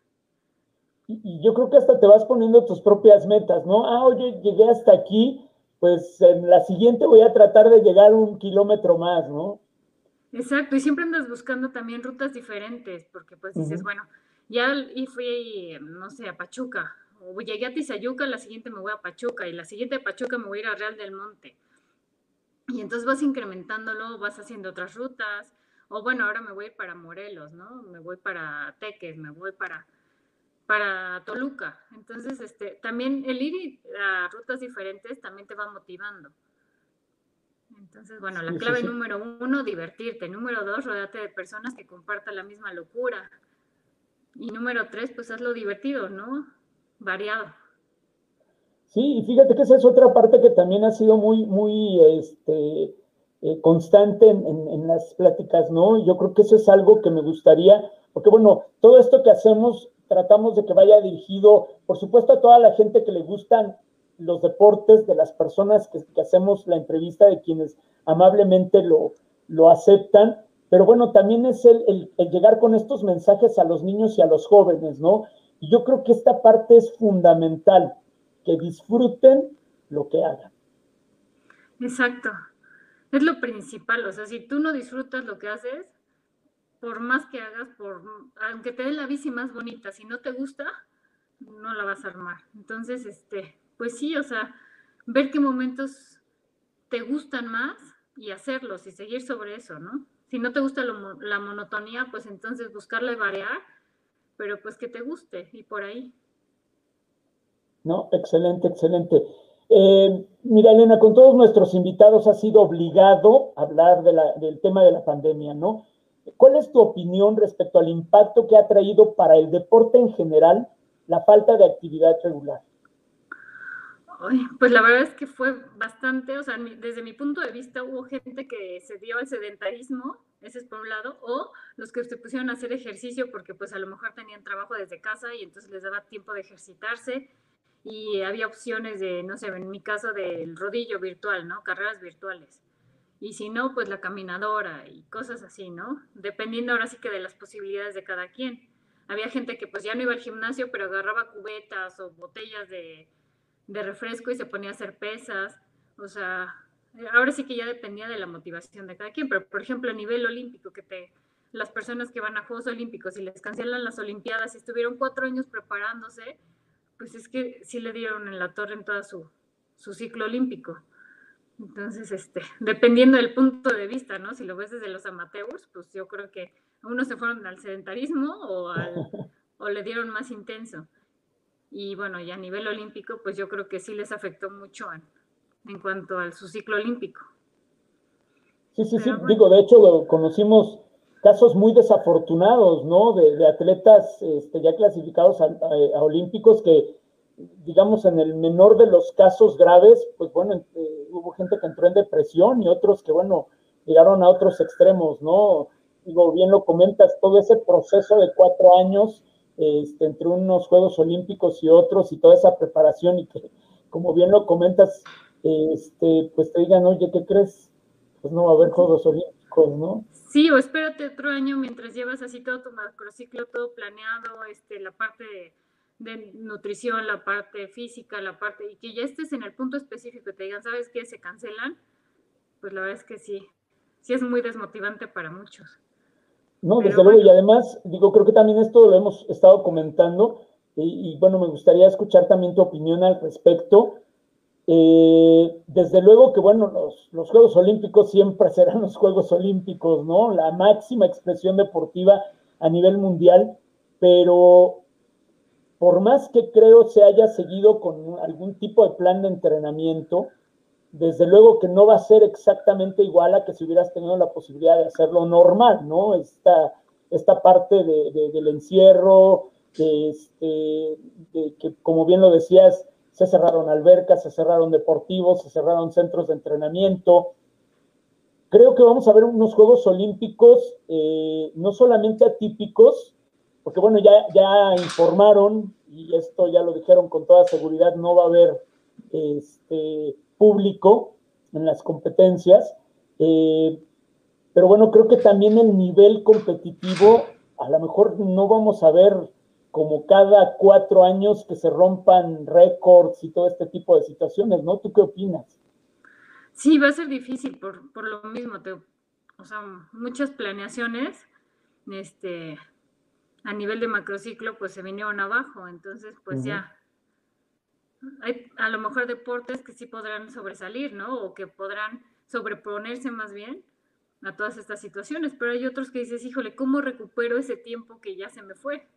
Y, yo creo que hasta te vas poniendo tus propias metas, ¿no? Ah, oye, llegué hasta aquí, pues en la siguiente voy a tratar de llegar un kilómetro más, ¿no? Exacto, y siempre andas buscando también rutas diferentes, porque pues dices, bueno, ya y fui, no sé, a Pachuca, o llegué a Tizayuca, la siguiente me voy a Pachuca, y la siguiente de Pachuca me voy a ir a Real del Monte. Y entonces vas incrementándolo, vas haciendo otras rutas, o bueno, ahora me voy para Morelos, ¿no? Me voy para Teques, me voy para, para Toluca. Entonces, este, también el ir a rutas diferentes también te va motivando. Entonces, bueno, la clave número uno, divertirte. Número dos, rodearte de personas que compartan la misma locura. Y número tres, pues hazlo divertido, ¿no? Variado. Sí, y fíjate que esa es otra parte que también ha sido muy, muy este, eh, constante en, las pláticas, ¿no? Yo creo que eso es algo que me gustaría, porque bueno, todo esto que hacemos tratamos de que vaya dirigido, por supuesto, a toda la gente que le gustan los deportes, de las personas que, hacemos la entrevista, de quienes amablemente lo, lo aceptan, pero bueno, también es el, llegar con estos mensajes a los niños y a los jóvenes, ¿no? Y yo creo que esta parte es fundamental, que disfruten lo que hagan. Exacto. Es lo principal, o sea, si tú no disfrutas lo que haces, por más que hagas, por aunque te den la bici más bonita, si no te gusta, no la vas a armar. Entonces, este, pues sí, o sea, ver qué momentos te gustan más y hacerlos y seguir sobre eso, ¿no? Si no te gusta la monotonía, pues entonces buscarle variar, pero pues que te guste y por ahí. No, excelente, excelente. Eh, mira, Elena, con todos nuestros invitados ha sido obligado hablar del tema de la pandemia, ¿no? ¿Cuál es tu opinión respecto al impacto que ha traído para el deporte en general la falta de actividad regular? Pues la verdad es que fue bastante, o sea, desde mi punto de vista hubo gente que se dio al sedentarismo, ese es por un lado, o los que se pusieron a hacer ejercicio porque pues a lo mejor tenían trabajo desde casa y entonces les daba tiempo de ejercitarse y había opciones de, no sé, en mi caso del rodillo virtual, ¿no? Carreras virtuales. Y si no, pues la caminadora y cosas así, ¿no? Dependiendo ahora sí que de las posibilidades de cada quien. Había gente que pues ya no iba al gimnasio, pero agarraba cubetas o botellas de de refresco y se ponía a hacer pesas. O sea, ahora sí que ya dependía de la motivación de cada quien, pero por ejemplo a nivel olímpico, que te, las personas que van a Juegos Olímpicos y les cancelan las Olimpiadas y estuvieron cuatro años preparándose, pues es que sí le dieron en la torre en todo su, su ciclo olímpico. Entonces, este, dependiendo del punto de vista, ¿no? Si lo ves desde los amateurs, pues yo creo que unos se fueron al sedentarismo o, al, o le dieron más intenso. Y bueno, y a nivel olímpico, pues yo creo que sí les afectó mucho en, cuanto a su ciclo olímpico. Sí, sí, sí, digo, de hecho conocimos casos muy desafortunados, ¿no? De, atletas este, ya clasificados a, olímpicos que digamos, en el menor de los casos graves, pues bueno, eh, hubo gente que entró en depresión y otros que, bueno, llegaron a otros extremos, ¿no? Digo, bien lo comentas, todo ese proceso de cuatro años este, entre unos Juegos Olímpicos y otros y toda esa preparación y que, como bien lo comentas, este, pues te digan, oye, ¿qué crees? Pues no va a haber Juegos Olímpicos, ¿no? Sí, o espérate otro año mientras llevas así todo tu macrociclo, todo planeado, este, la parte de de nutrición, la parte física, la parte, y que ya estés en el punto específico y te digan, ¿sabes qué? Se cancelan, pues la verdad es que sí, sí es muy desmotivante para muchos. No, desde luego, y además, digo, creo que también esto lo hemos estado comentando, y, bueno, me gustaría escuchar también tu opinión al respecto. Eh, desde luego que, bueno, los, los Juegos Olímpicos siempre serán los Juegos Olímpicos, ¿no? La máxima expresión deportiva a nivel mundial, pero por más que creo se haya seguido con algún tipo de plan de entrenamiento, desde luego que no va a ser exactamente igual a que si hubieras tenido la posibilidad de hacerlo normal, ¿no? Esta, esta parte del encierro, este, de que como bien lo decías, se cerraron albercas, se cerraron deportivos, se cerraron centros de entrenamiento. Creo que vamos a ver unos Juegos Olímpicos eh, no solamente atípicos, porque bueno, ya, ya informaron, y esto ya lo dijeron con toda seguridad, no va a haber este, público en las competencias. Eh, pero bueno, creo que también el nivel competitivo, a lo mejor no vamos a ver como cada cuatro años que se rompan récords y todo este tipo de situaciones, ¿no? ¿Tú qué opinas? Sí, va a ser difícil por, por lo mismo, te, o sea, muchas planeaciones, este, a nivel de macrociclo, pues se vinieron abajo. Entonces, pues ya, hay a lo mejor deportes que sí podrán sobresalir, ¿no? O que podrán sobreponerse más bien a todas estas situaciones, pero hay otros que dices, híjole, ¿cómo recupero ese tiempo que ya se me fue?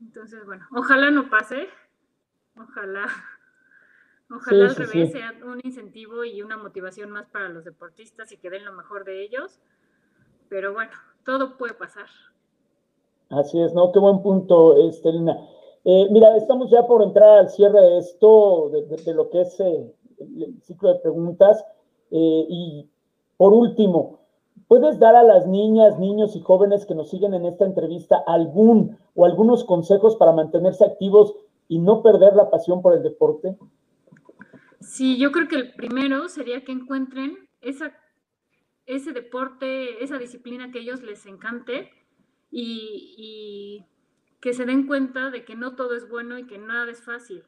Entonces, bueno, ojalá no pase, ojalá, ojalá al revés sea un incentivo y una motivación más para los deportistas y que den lo mejor de ellos, pero bueno, todo puede pasar. Así es, ¿no? Qué buen punto, Estelina. Eh, mira, estamos ya por entrar al cierre de esto, de, lo que es eh, el ciclo de preguntas. Eh, y por último, ¿puedes dar a las niñas, niños y jóvenes que nos siguen en esta entrevista algún o algunos consejos para mantenerse activos y no perder la pasión por el deporte? Sí, yo creo que el primero sería que encuentren esa, ese deporte, esa disciplina que a ellos les encante y, que se den cuenta de que no todo es bueno y que nada es fácil,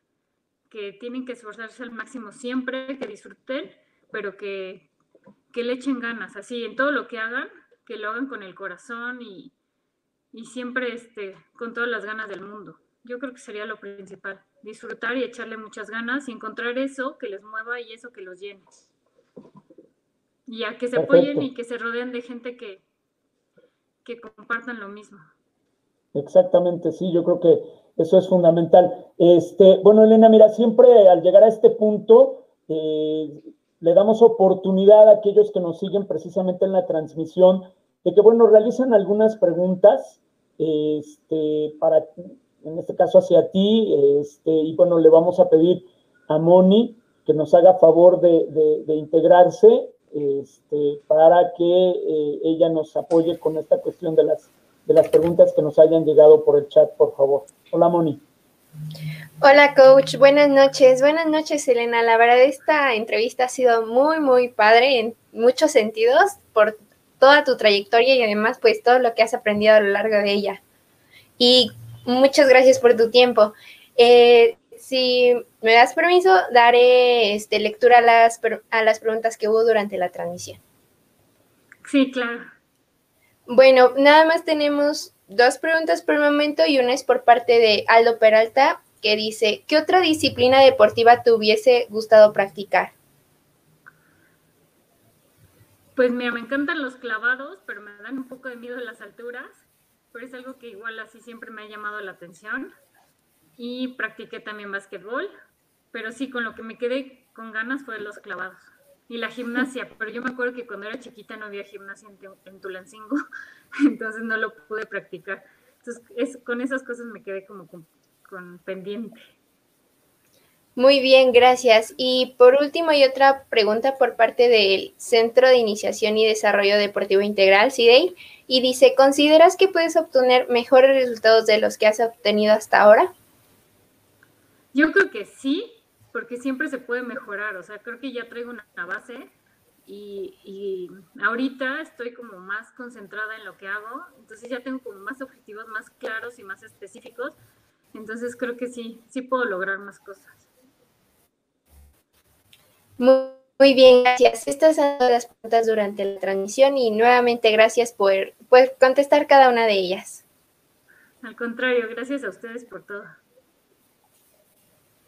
que tienen que esforzarse al máximo siempre, que disfruten, pero que, le echen ganas, así en todo lo que hagan, que lo hagan con el corazón y, siempre este, con todas las ganas del mundo. Yo creo que sería lo principal, disfrutar y echarle muchas ganas y encontrar eso que les mueva y eso que los llene. Y a que se apoyen y que se rodeen de gente que, que compartan lo mismo. Exactamente, sí, yo creo que eso es fundamental. Este, bueno, Elena, mira, siempre al llegar a este punto, eh, le damos oportunidad a aquellos que nos siguen precisamente en la transmisión de que, bueno, realicen algunas preguntas, este, para, en este caso hacia ti, este, y bueno, le vamos a pedir a Moni que nos haga favor de, de integrarse este, para que eh, ella nos apoye con esta cuestión de las, de las preguntas que nos hayan llegado por el chat, por favor. Hola, Moni. Hola, coach. Buenas noches. Buenas noches, Elena. La verdad, esta entrevista ha sido muy, muy padre en muchos sentidos por toda tu trayectoria y además, pues, todo lo que has aprendido a lo largo de ella. Y muchas gracias por tu tiempo. Eh, si me das permiso, daré este, lectura a las, a las preguntas que hubo durante la transmisión. Sí, claro. Bueno, nada más tenemos dos preguntas por el momento y una es por parte de Aldo Peralta, que dice, ¿qué otra disciplina deportiva te hubiese gustado practicar? Pues mira, me encantan los clavados, pero me dan un poco de miedo las alturas, pero es algo que igual así siempre me ha llamado la atención y practiqué también básquetbol, pero sí, con lo que me quedé con ganas fue los clavados y la gimnasia, pero yo me acuerdo que cuando era chiquita no había gimnasia en, Tulancingo, entonces no lo pude practicar. Entonces, es, con esas cosas me quedé como con, pendiente. Muy bien, gracias. Y por último, hay otra pregunta por parte del Centro de Iniciación y Desarrollo Deportivo Integral, CIDEI, y dice, ¿consideras que puedes obtener mejores resultados de los que has obtenido hasta ahora? Yo creo que sí, porque siempre se puede mejorar, o sea, creo que ya traigo una base y, y, ahorita estoy como más concentrada en lo que hago, entonces ya tengo como más objetivos más claros y más específicos, entonces creo que sí, sí puedo lograr más cosas. Muy, bien, gracias. Estas son las preguntas durante la transmisión y nuevamente gracias por, contestar cada una de ellas. Al contrario, gracias a ustedes por todo.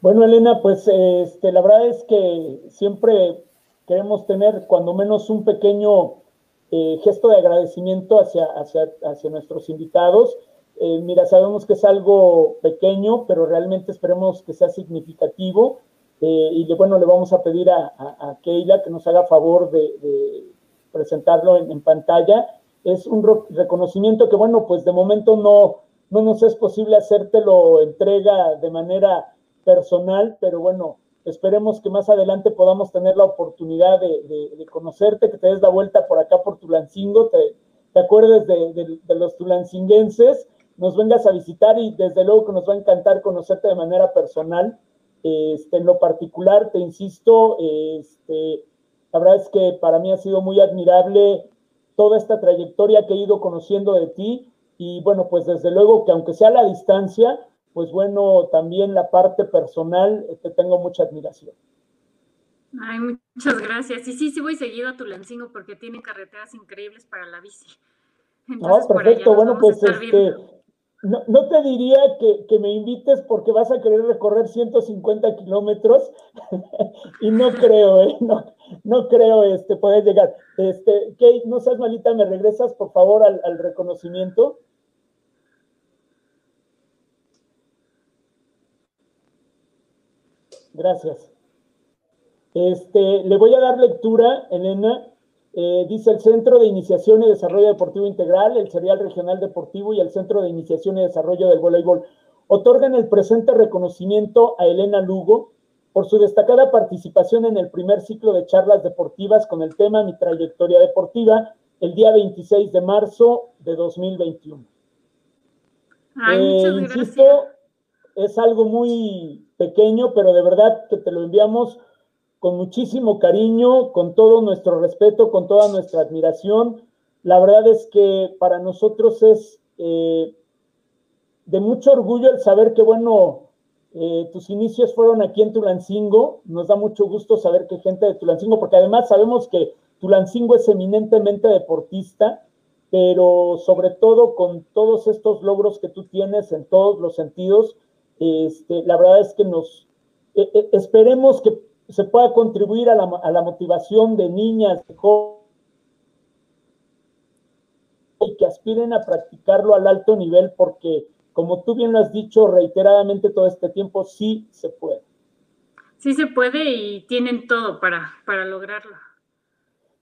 Bueno, Elena, pues este, la verdad es que siempre queremos tener cuando menos un pequeño eh, gesto de agradecimiento hacia, hacia, hacia nuestros invitados. Eh, mira, sabemos que es algo pequeño, pero realmente esperemos que sea significativo eh, y bueno, le vamos a pedir a, a, Keila que nos haga favor de, presentarlo en, pantalla. Es un reconocimiento que, bueno, pues de momento no, no nos es posible hacértelo entrega de manera personal, pero bueno, esperemos que más adelante podamos tener la oportunidad de, conocerte, que te des la vuelta por acá por Tulancingo, te, te acuerdes de, de, los tulancinguenses, nos vengas a visitar y desde luego que nos va a encantar conocerte de manera personal. Este, en lo particular, te insisto, este, la verdad es que para mí ha sido muy admirable toda esta trayectoria que he ido conociendo de ti y bueno, pues desde luego que aunque sea a la distancia, pues bueno, también la parte personal, te tengo mucha admiración. Ay, muchas gracias. Y sí, sí voy seguido a Tulancingo porque tiene carreteras increíbles para la bici. Entonces, perfecto. bueno, pues este, no, te diría que, me invites porque vas a querer recorrer 150 kilómetros y no creo, ¿eh? no, creo este, poder llegar. Este, Kate, no seas malita, ¿me regresas por favor al, al reconocimiento? Gracias. Este, le voy a dar lectura, Elena, eh, dice el Centro de Iniciación y Desarrollo Deportivo Integral, el Serial Regional Deportivo y el Centro de Iniciación y Desarrollo del Voleibol otorgan el presente reconocimiento a Elena Lugo por su destacada participación en el primer ciclo de charlas deportivas con el tema Mi trayectoria deportiva el día 26 de marzo de 2021. Ay, eh, insisto, es algo muy pequeño, pero de verdad que te lo enviamos con muchísimo cariño, con todo nuestro respeto, con toda nuestra admiración. La verdad es que para nosotros es eh, de mucho orgullo el saber que, bueno, eh, tus inicios fueron aquí en Tulancingo. Nos da mucho gusto saber que gente de Tulancingo, porque además sabemos que Tulancingo es eminentemente deportista, pero sobre todo con todos estos logros que tú tienes en todos los sentidos, este, la verdad es que nos eh, esperemos que se pueda contribuir a la, motivación de niñas, de jóvenes, y que aspiren a practicarlo al alto nivel, porque como tú bien lo has dicho reiteradamente todo este tiempo, sí se puede. Sí se puede y tienen todo para, para lograrlo.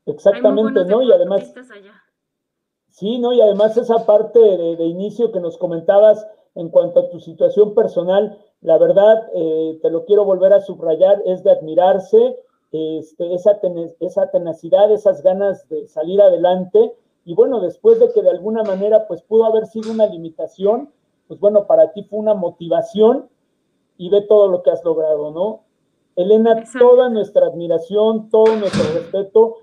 Exactamente, ¿no? Y además... Sí, ¿no? Y además esa parte de, de inicio que nos comentabas en cuanto a tu situación personal, la verdad, eh, te lo quiero volver a subrayar, es de admirarse este, esa, esa tenacidad, esas ganas de salir adelante. Y bueno, después de que de alguna manera pues pudo haber sido una limitación, pues bueno, para ti fue una motivación y ve todo lo que has logrado, ¿no? Elena, toda nuestra admiración, todo nuestro respeto,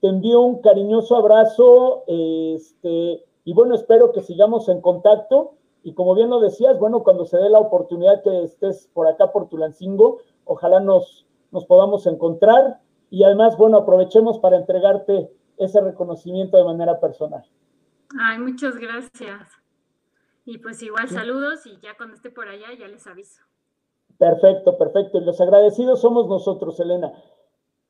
te envío un cariñoso abrazo, este, y bueno, espero que sigamos en contacto y como bien lo decías, bueno, cuando se dé la oportunidad que estés por acá por Tulancingo, ojalá nos, nos podamos encontrar y además, bueno, aprovechemos para entregarte ese reconocimiento de manera personal. Ay, muchas gracias. Y pues igual saludos y ya cuando esté por allá ya les aviso. Perfecto, perfecto. Y los agradecidos somos nosotros, Elena.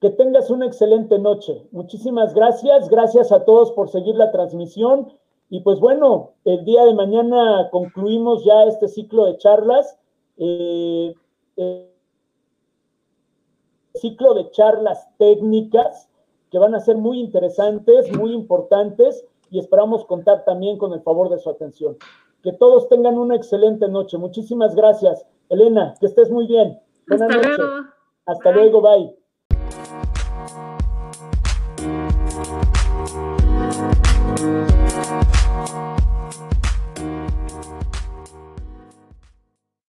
Que tengas una excelente noche. Muchísimas gracias. Gracias a todos por seguir la transmisión y pues bueno, el día de mañana concluimos ya este ciclo de charlas. Eh, eh, ciclo de charlas técnicas que van a ser muy interesantes, muy importantes y esperamos contar también con el favor de su atención. Que todos tengan una excelente noche. Muchísimas gracias. Elena, que estés muy bien. Buenas Hasta noches. luego. Hasta luego, bye.